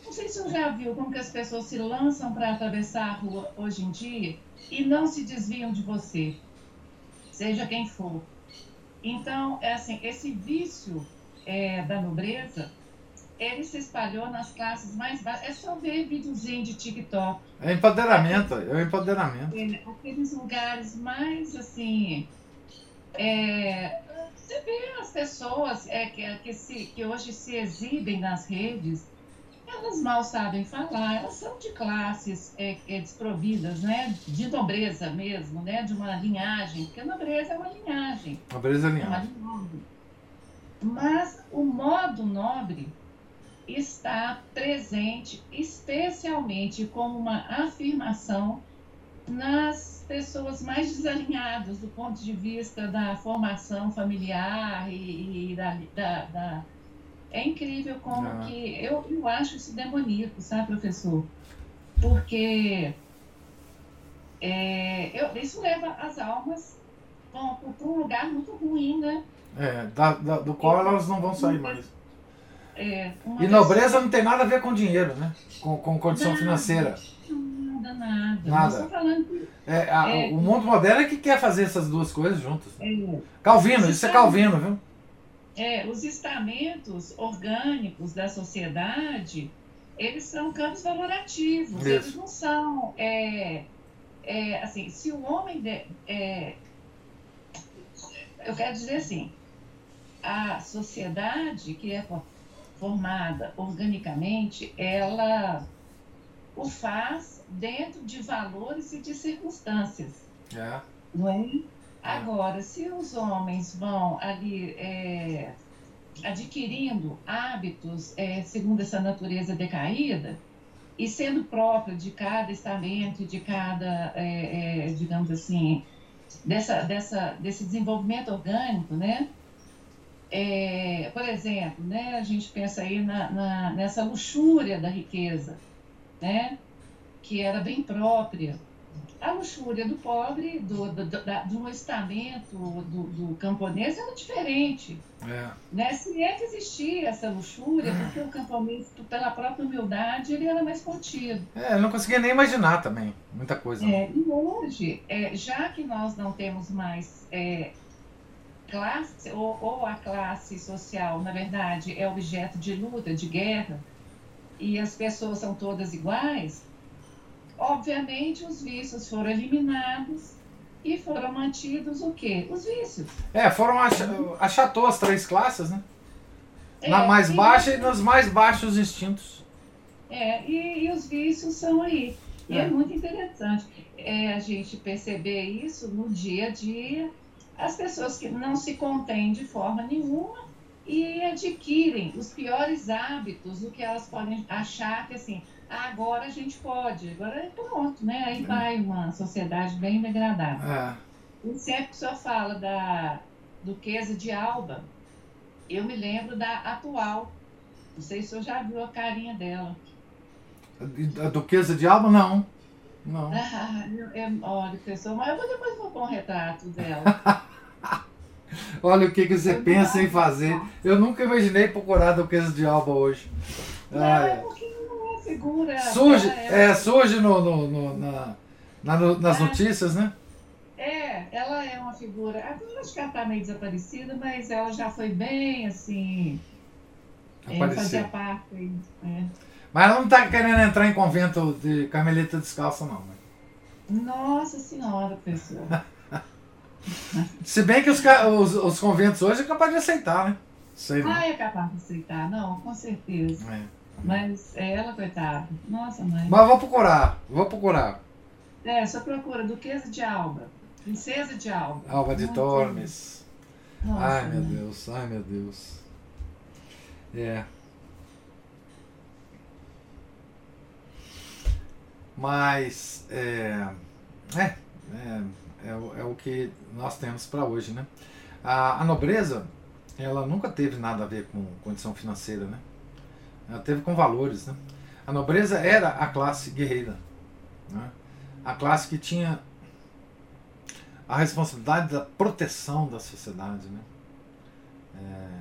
não sei se você já viu como que as pessoas se lançam para atravessar a rua hoje em dia e não se desviam de você seja quem for. Então, é assim, esse vício é, da nobreza, ele se espalhou nas classes mais baixas. É só ver videozinho de TikTok. É empoderamento, é o empoderamento. É, aqueles lugares mais, assim... É, você vê as pessoas é, que, que, se, que hoje se exibem nas redes elas mal sabem falar, elas são de classes é, é, desprovidas, né? De nobreza mesmo, né? De uma linhagem, porque a nobreza é uma linhagem. Nobreza é linhagem. É linhagem. Mas o modo nobre está presente especialmente como uma afirmação nas pessoas mais desalinhadas do ponto de vista da formação familiar e, e da, da, da é incrível como ah. que eu, eu acho isso demoníaco, sabe, professor? Porque é, eu, isso leva as almas para um lugar muito ruim, né? É, da, da, do qual elas não vão sair mais. É, e nobreza não tem nada a ver com dinheiro, né? Com, com condição nada, financeira. Nada, nada. Que, é, a, é, o mundo moderno é que quer fazer essas duas coisas juntas. É, Calvino, isso é Calvino, viu? é, os estamentos orgânicos da sociedade, eles são campos valorativos, Isso. eles não são, é, é, assim, se o homem, de, é, eu quero dizer assim, a sociedade que é formada organicamente, ela o faz dentro de valores e de circunstâncias. É. Não é? Agora, se os homens vão ali é, adquirindo hábitos é, segundo essa natureza decaída e sendo próprio de cada estamento, de cada, é, é, digamos assim, dessa, dessa, desse desenvolvimento orgânico, né? É, por exemplo, né, a gente pensa aí na, na, nessa luxúria da riqueza, né? Que era bem própria a luxúria do pobre, do, do, do, do estamento do, do camponês era diferente. É. Né? Se é que existia essa luxúria, é. porque o camponês, pela própria humildade, ele era mais contido. É, eu não conseguia nem imaginar também, muita coisa. É, e hoje, é, já que nós não temos mais é, classe, ou, ou a classe social, na verdade, é objeto de luta, de guerra, e as pessoas são todas iguais, obviamente os vícios foram eliminados e foram mantidos o quê? Os vícios. É, foram ach achatou as três classes, né? É, Na mais baixa e nos mais baixos instintos. É, e, e os vícios são aí. E é, é muito interessante é, a gente perceber isso no dia a dia. As pessoas que não se contêm de forma nenhuma e adquirem os piores hábitos do que elas podem achar que assim, agora a gente pode, agora é pronto, né? Aí vai uma sociedade bem degradada. É. Sempre que o senhor fala da Duquesa de Alba, eu me lembro da atual. Não sei se o senhor já viu a carinha dela. A Duquesa de Alba, não. Não. Ah, eu, eu, olha, pessoal, mas eu vou depois vou pôr um retrato dela. olha o que, que você pensa em fazer. Eu nunca imaginei procurar a Duquesa de Alba hoje. Não, ah, é porque figura. Surge, é, é, surge no, no, no na, na, nas é. notícias, né? É, ela é uma figura. Agora acho que ela está meio desaparecida, mas ela já foi bem assim. É, fazia parte. É. Mas ela não está querendo entrar em convento de Carmelita Descalça, não. Né? Nossa Senhora, pessoa. Se bem que os, os, os, conventos hoje é capaz de aceitar, né? Sei ah, é capaz de aceitar, não, com certeza. É. Mas é ela, coitada. Nossa, mãe. Mas vou procurar, vou procurar. É, só procura Duquesa de Alba. Princesa de Alba. Alba de Tormes. Nossa, ai, meu Deus, ai, meu Deus. É. Mas, é, é, é, é, é o que nós temos para hoje, né? A, a nobreza, ela nunca teve nada a ver com condição financeira, né? Ela teve com valores, né? A nobreza era a classe guerreira, né? a classe que tinha a responsabilidade da proteção da sociedade, né? É,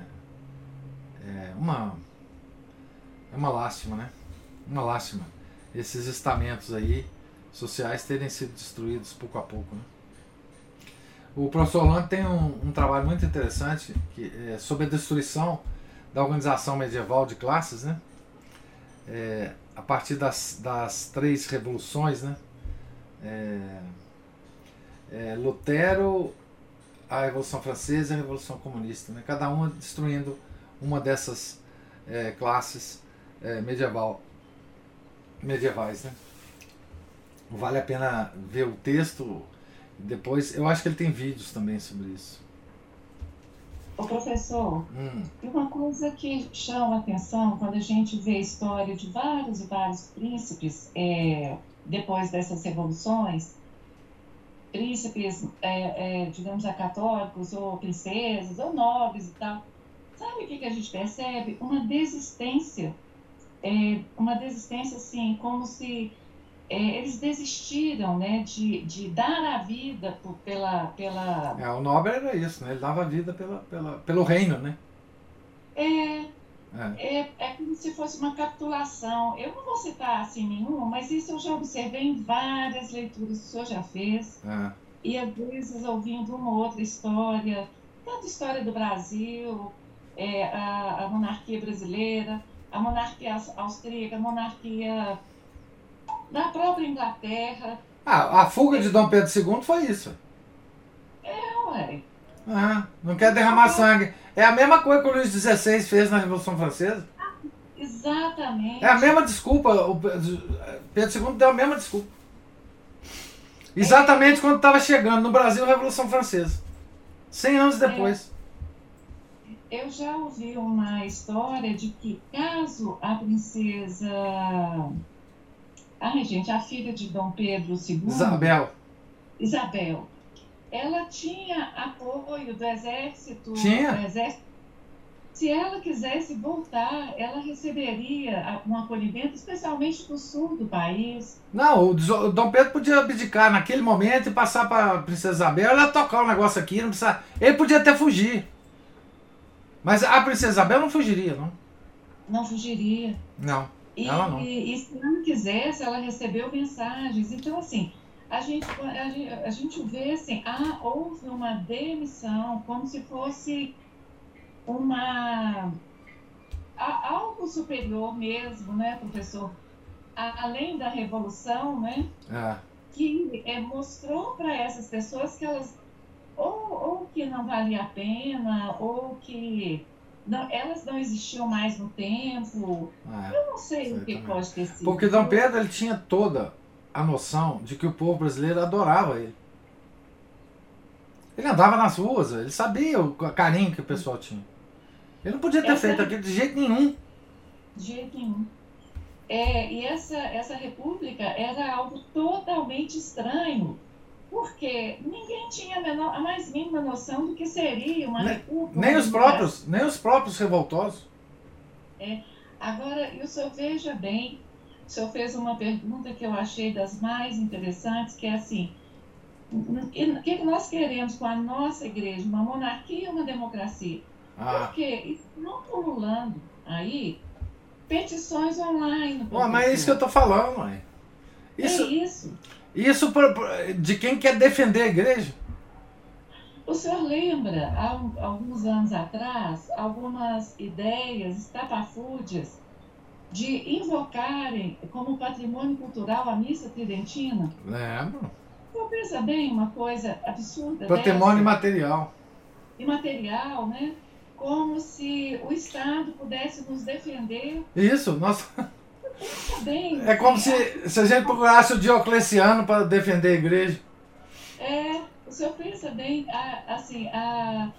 é uma é uma lástima, né? Uma lástima esses estamentos aí sociais terem sido destruídos pouco a pouco, né? O professor Orlando tem um, um, trabalho muito interessante que, é, sobre a destruição da organização medieval de classes, né? É, a partir das, das três revoluções, né? É, é, Lutero, a Revolução Francesa e a Revolução Comunista, né? cada uma destruindo uma dessas é, classes é, medieval, medievais. Né? Vale a pena ver o texto depois. Eu acho que ele tem vídeos também sobre isso. Ô professor, hum. uma coisa que chama atenção quando a gente vê a história de vários e vários príncipes é, depois dessas revoluções, príncipes, é, é, digamos, católicos, ou princesas, ou nobres e tal, sabe o que, que a gente percebe? Uma desistência, é, uma desistência assim, como se é, eles desistiram né, de, de dar a vida por, pela, pela. É, o nobre era isso, né? Ele dava a vida pela, pela, pelo reino, né? É, é. É, é como se fosse uma capitulação. Eu não vou citar assim nenhuma, mas isso eu já observei em várias leituras que o senhor já fez. É. E às vezes ouvindo uma outra história, tanto história do Brasil, é, a, a monarquia brasileira, a monarquia austríaca, a monarquia na própria Inglaterra. Ah, a fuga de Dom Pedro II foi isso. É, ué. Ah, não quer derramar sangue. É a mesma coisa que o Luís XVI fez na Revolução Francesa. Exatamente. É a mesma desculpa. O Pedro II deu a mesma desculpa. Exatamente é. quando estava chegando no Brasil a Revolução Francesa. Cem anos depois. É. Eu já ouvi uma história de que caso a princesa Ai, gente, a filha de Dom Pedro II. Isabel. Isabel. Ela tinha apoio do exército. Tinha? Do exército. Se ela quisesse voltar, ela receberia um acolhimento, especialmente do sul do país. Não, o Dom Pedro podia abdicar naquele momento e passar para a Princesa Isabel. Ela tocar o um negócio aqui, não precisa. Ele podia até fugir. Mas a Princesa Isabel não fugiria, não? Não fugiria. Não. E, ela não. E, e, se não quisesse, ela recebeu mensagens. Então, assim, a gente, a gente, a gente vê assim, ah, houve uma demissão, como se fosse uma algo superior mesmo, né, professor? A, além da revolução, né? É. Que é, mostrou para essas pessoas que elas ou, ou que não valia a pena, ou que não, elas não existiam mais no tempo. É, eu não sei o que pode ter sido. Porque Dom Pedro ele tinha toda a noção de que o povo brasileiro adorava ele. Ele andava nas ruas, ele sabia o carinho que o pessoal tinha. Ele não podia ter essa feito aquilo de jeito nenhum. De jeito nenhum. É, e essa, essa república era algo totalmente estranho porque ninguém tinha a, menor, a mais mínima noção do que seria uma nem, república. Nem os próprios, nem os próprios revoltosos. É. Agora, o senhor veja bem, o senhor fez uma pergunta que eu achei das mais interessantes, que é assim, o que nós queremos com a nossa igreja? Uma monarquia ou uma democracia? Ah. Porque não pululando aí petições online. Ué, mas é isso que eu estou falando, mãe. Isso, é isso. Isso de quem quer defender a igreja. O senhor lembra, há alguns anos atrás, algumas ideias estapafúrdias de invocarem como patrimônio cultural a missa tridentina? Lembro. Então, pensa bem, uma coisa absurda. Patrimônio dessa. imaterial. Imaterial, né? como se o Estado pudesse nos defender. Isso, nossa. Bem, é como se, se a gente procurasse o Diocleciano para defender a igreja. É, o senhor pensa bem, a, assim, a,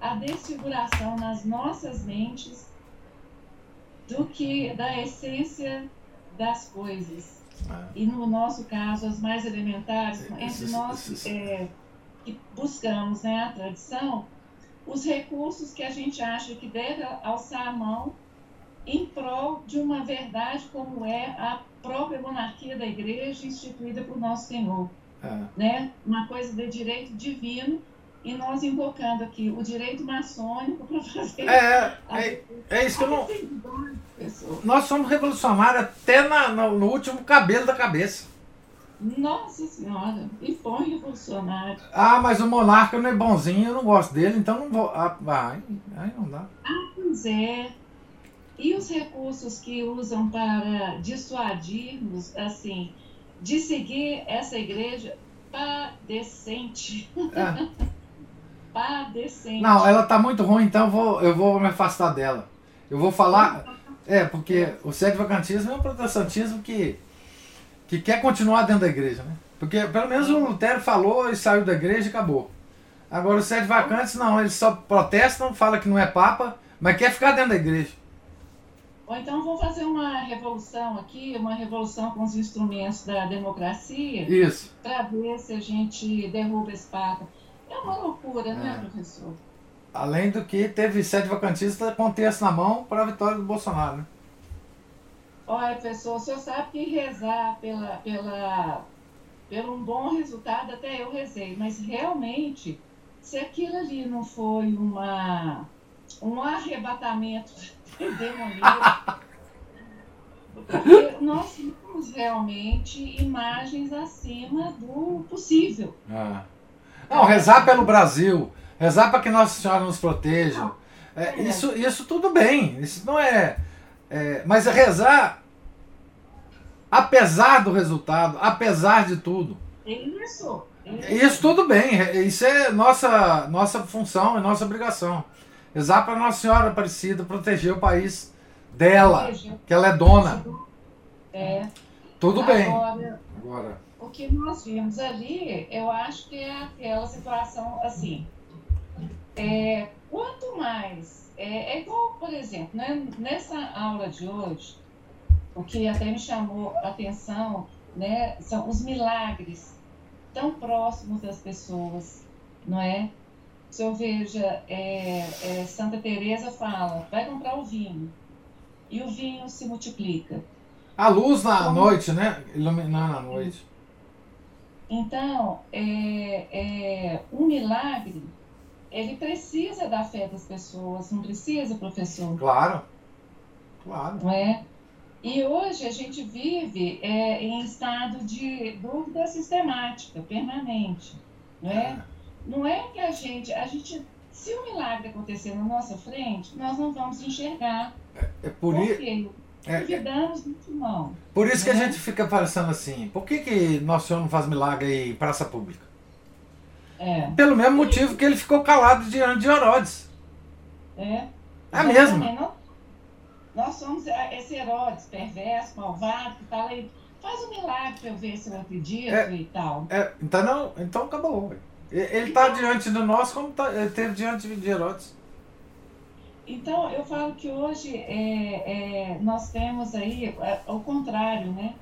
a desfiguração nas nossas mentes do que da essência das coisas. É. E no nosso caso, as mais elementares, entre nós é, que buscamos né, a tradição, os recursos que a gente acha que deve alçar a mão em prol de uma verdade como é a própria monarquia da igreja instituída por nosso Senhor. É. Né? Uma coisa de direito divino e nós invocando aqui o direito maçônico para fazer. É, é, é, isso que eu não. Nós somos revolucionários até na, no, no último cabelo da cabeça. Nossa Senhora, e põe revolucionário. Ah, mas o monarca não é bonzinho, eu não gosto dele, então não vou. Ah, vai, aí não dá. Ah, pois é. E os recursos que usam para dissuadir-nos, assim, de seguir essa igreja padecente. É. padecente. Não, ela tá muito ruim, então eu vou, eu vou me afastar dela. Eu vou falar. É, porque o sede vacantismo é um protestantismo que, que quer continuar dentro da igreja, né? Porque pelo menos o Lutero falou e saiu da igreja e acabou. Agora os sede vacantes não, eles só protestam, falam que não é papa, mas quer ficar dentro da igreja. Ou então vou fazer uma revolução aqui, uma revolução com os instrumentos da democracia. Isso. Para ver se a gente derruba esse Papa. É uma loucura, é. né, professor? Além do que teve sete vacantistas com texto na mão para a vitória do Bolsonaro. Né? Olha, professor, o senhor sabe que rezar pela, pela, pelo um bom resultado, até eu rezei, mas realmente, se aquilo ali não foi uma, um arrebatamento demoníaco. Porque nós temos realmente imagens acima do possível. Ah. Não, rezar pelo Brasil, rezar para que Nossa Senhora nos proteja. É, isso, isso tudo bem, isso não é, é. Mas rezar, apesar do resultado, apesar de tudo. Isso. Isso tudo bem, isso é nossa, nossa função, é nossa obrigação. Rezar para Nossa Senhora Aparecida proteger o país dela, que ela é dona. É. Tudo Agora, bem. Agora, o que nós vimos ali, eu acho que é aquela situação assim. É, quanto mais. É, é igual, por exemplo, né, nessa aula de hoje, o que até me chamou a atenção né, são os milagres tão próximos das pessoas, não é? Se eu veja, é, é, Santa Teresa fala, vai comprar o vinho. E o vinho se multiplica. A luz na Como... noite, né? Iluminar na noite. Então, é, é, um milagre, ele precisa da fé das pessoas, não precisa, professor? Claro, claro. Não é? E hoje a gente vive é, em estado de dúvida sistemática, permanente, não é? é? Não é que a gente, a gente, se o milagre acontecer na nossa frente, nós não vamos enxergar. É, é por isso. É, Duvidamos muito não. Por isso que a né? gente fica pensando assim, por que, que Nosso Senhor não faz milagre em praça pública? É. Pelo mesmo motivo que ele ficou calado diante de Herodes. É. É mesmo. Não, nós somos esse Herodes perverso, malvado, que fala aí, faz um milagre para eu ver se eu acredito é, e tal. É, então não, então acabou. Ele está diante de nós como tá, ele teve diante de Herodes. Então, eu falo que hoje é, é, nós temos aí é, o contrário, né?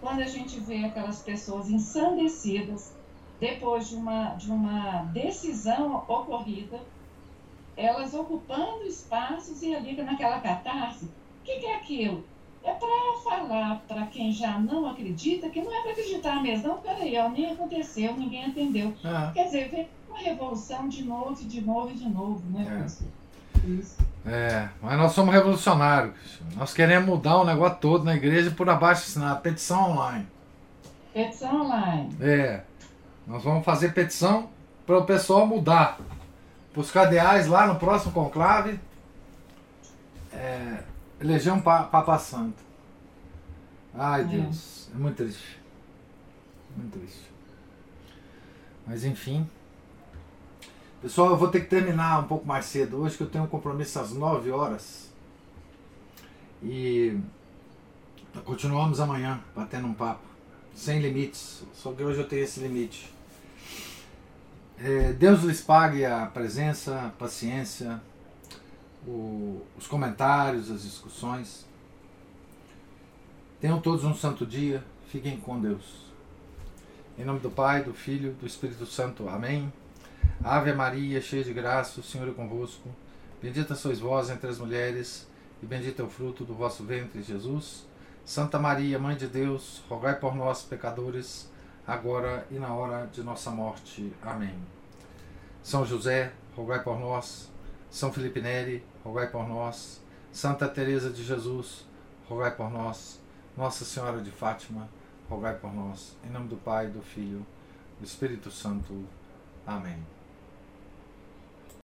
Quando a gente vê aquelas pessoas ensandecidas depois de uma, de uma decisão ocorrida, elas ocupando espaços e ali naquela catarse, o que, que é aquilo? É para falar para quem já não acredita que não é para acreditar mesmo. Não, peraí, ó, nem aconteceu, ninguém entendeu. Ah. Quer dizer, vem uma revolução de novo, de novo e de novo, né, é. Isso. É, mas nós somos revolucionários. Nós queremos mudar o negócio todo na igreja por abaixo assinado. Petição online. Petição online. É. Nós vamos fazer petição para o pessoal mudar. Para os cadeais lá no próximo conclave. É, eleger um Papa Santo. Ai, é. Deus. É muito triste. Muito triste. Mas enfim. Pessoal, eu vou ter que terminar um pouco mais cedo hoje, que eu tenho um compromisso às 9 horas. E continuamos amanhã, batendo um papo. Sem limites. Só que hoje eu tenho esse limite. É, Deus lhes pague a presença, a paciência, o, os comentários, as discussões. Tenham todos um santo dia. Fiquem com Deus. Em nome do Pai, do Filho, do Espírito Santo. Amém. Ave Maria, cheia de graça, o Senhor é convosco. Bendita sois vós entre as mulheres, e bendito é o fruto do vosso ventre, Jesus. Santa Maria, Mãe de Deus, rogai por nós, pecadores, agora e na hora de nossa morte. Amém. São José, rogai por nós. São Felipe Neri, rogai por nós. Santa Teresa de Jesus, rogai por nós. Nossa Senhora de Fátima, rogai por nós. Em nome do Pai, do Filho, do Espírito Santo. Amém.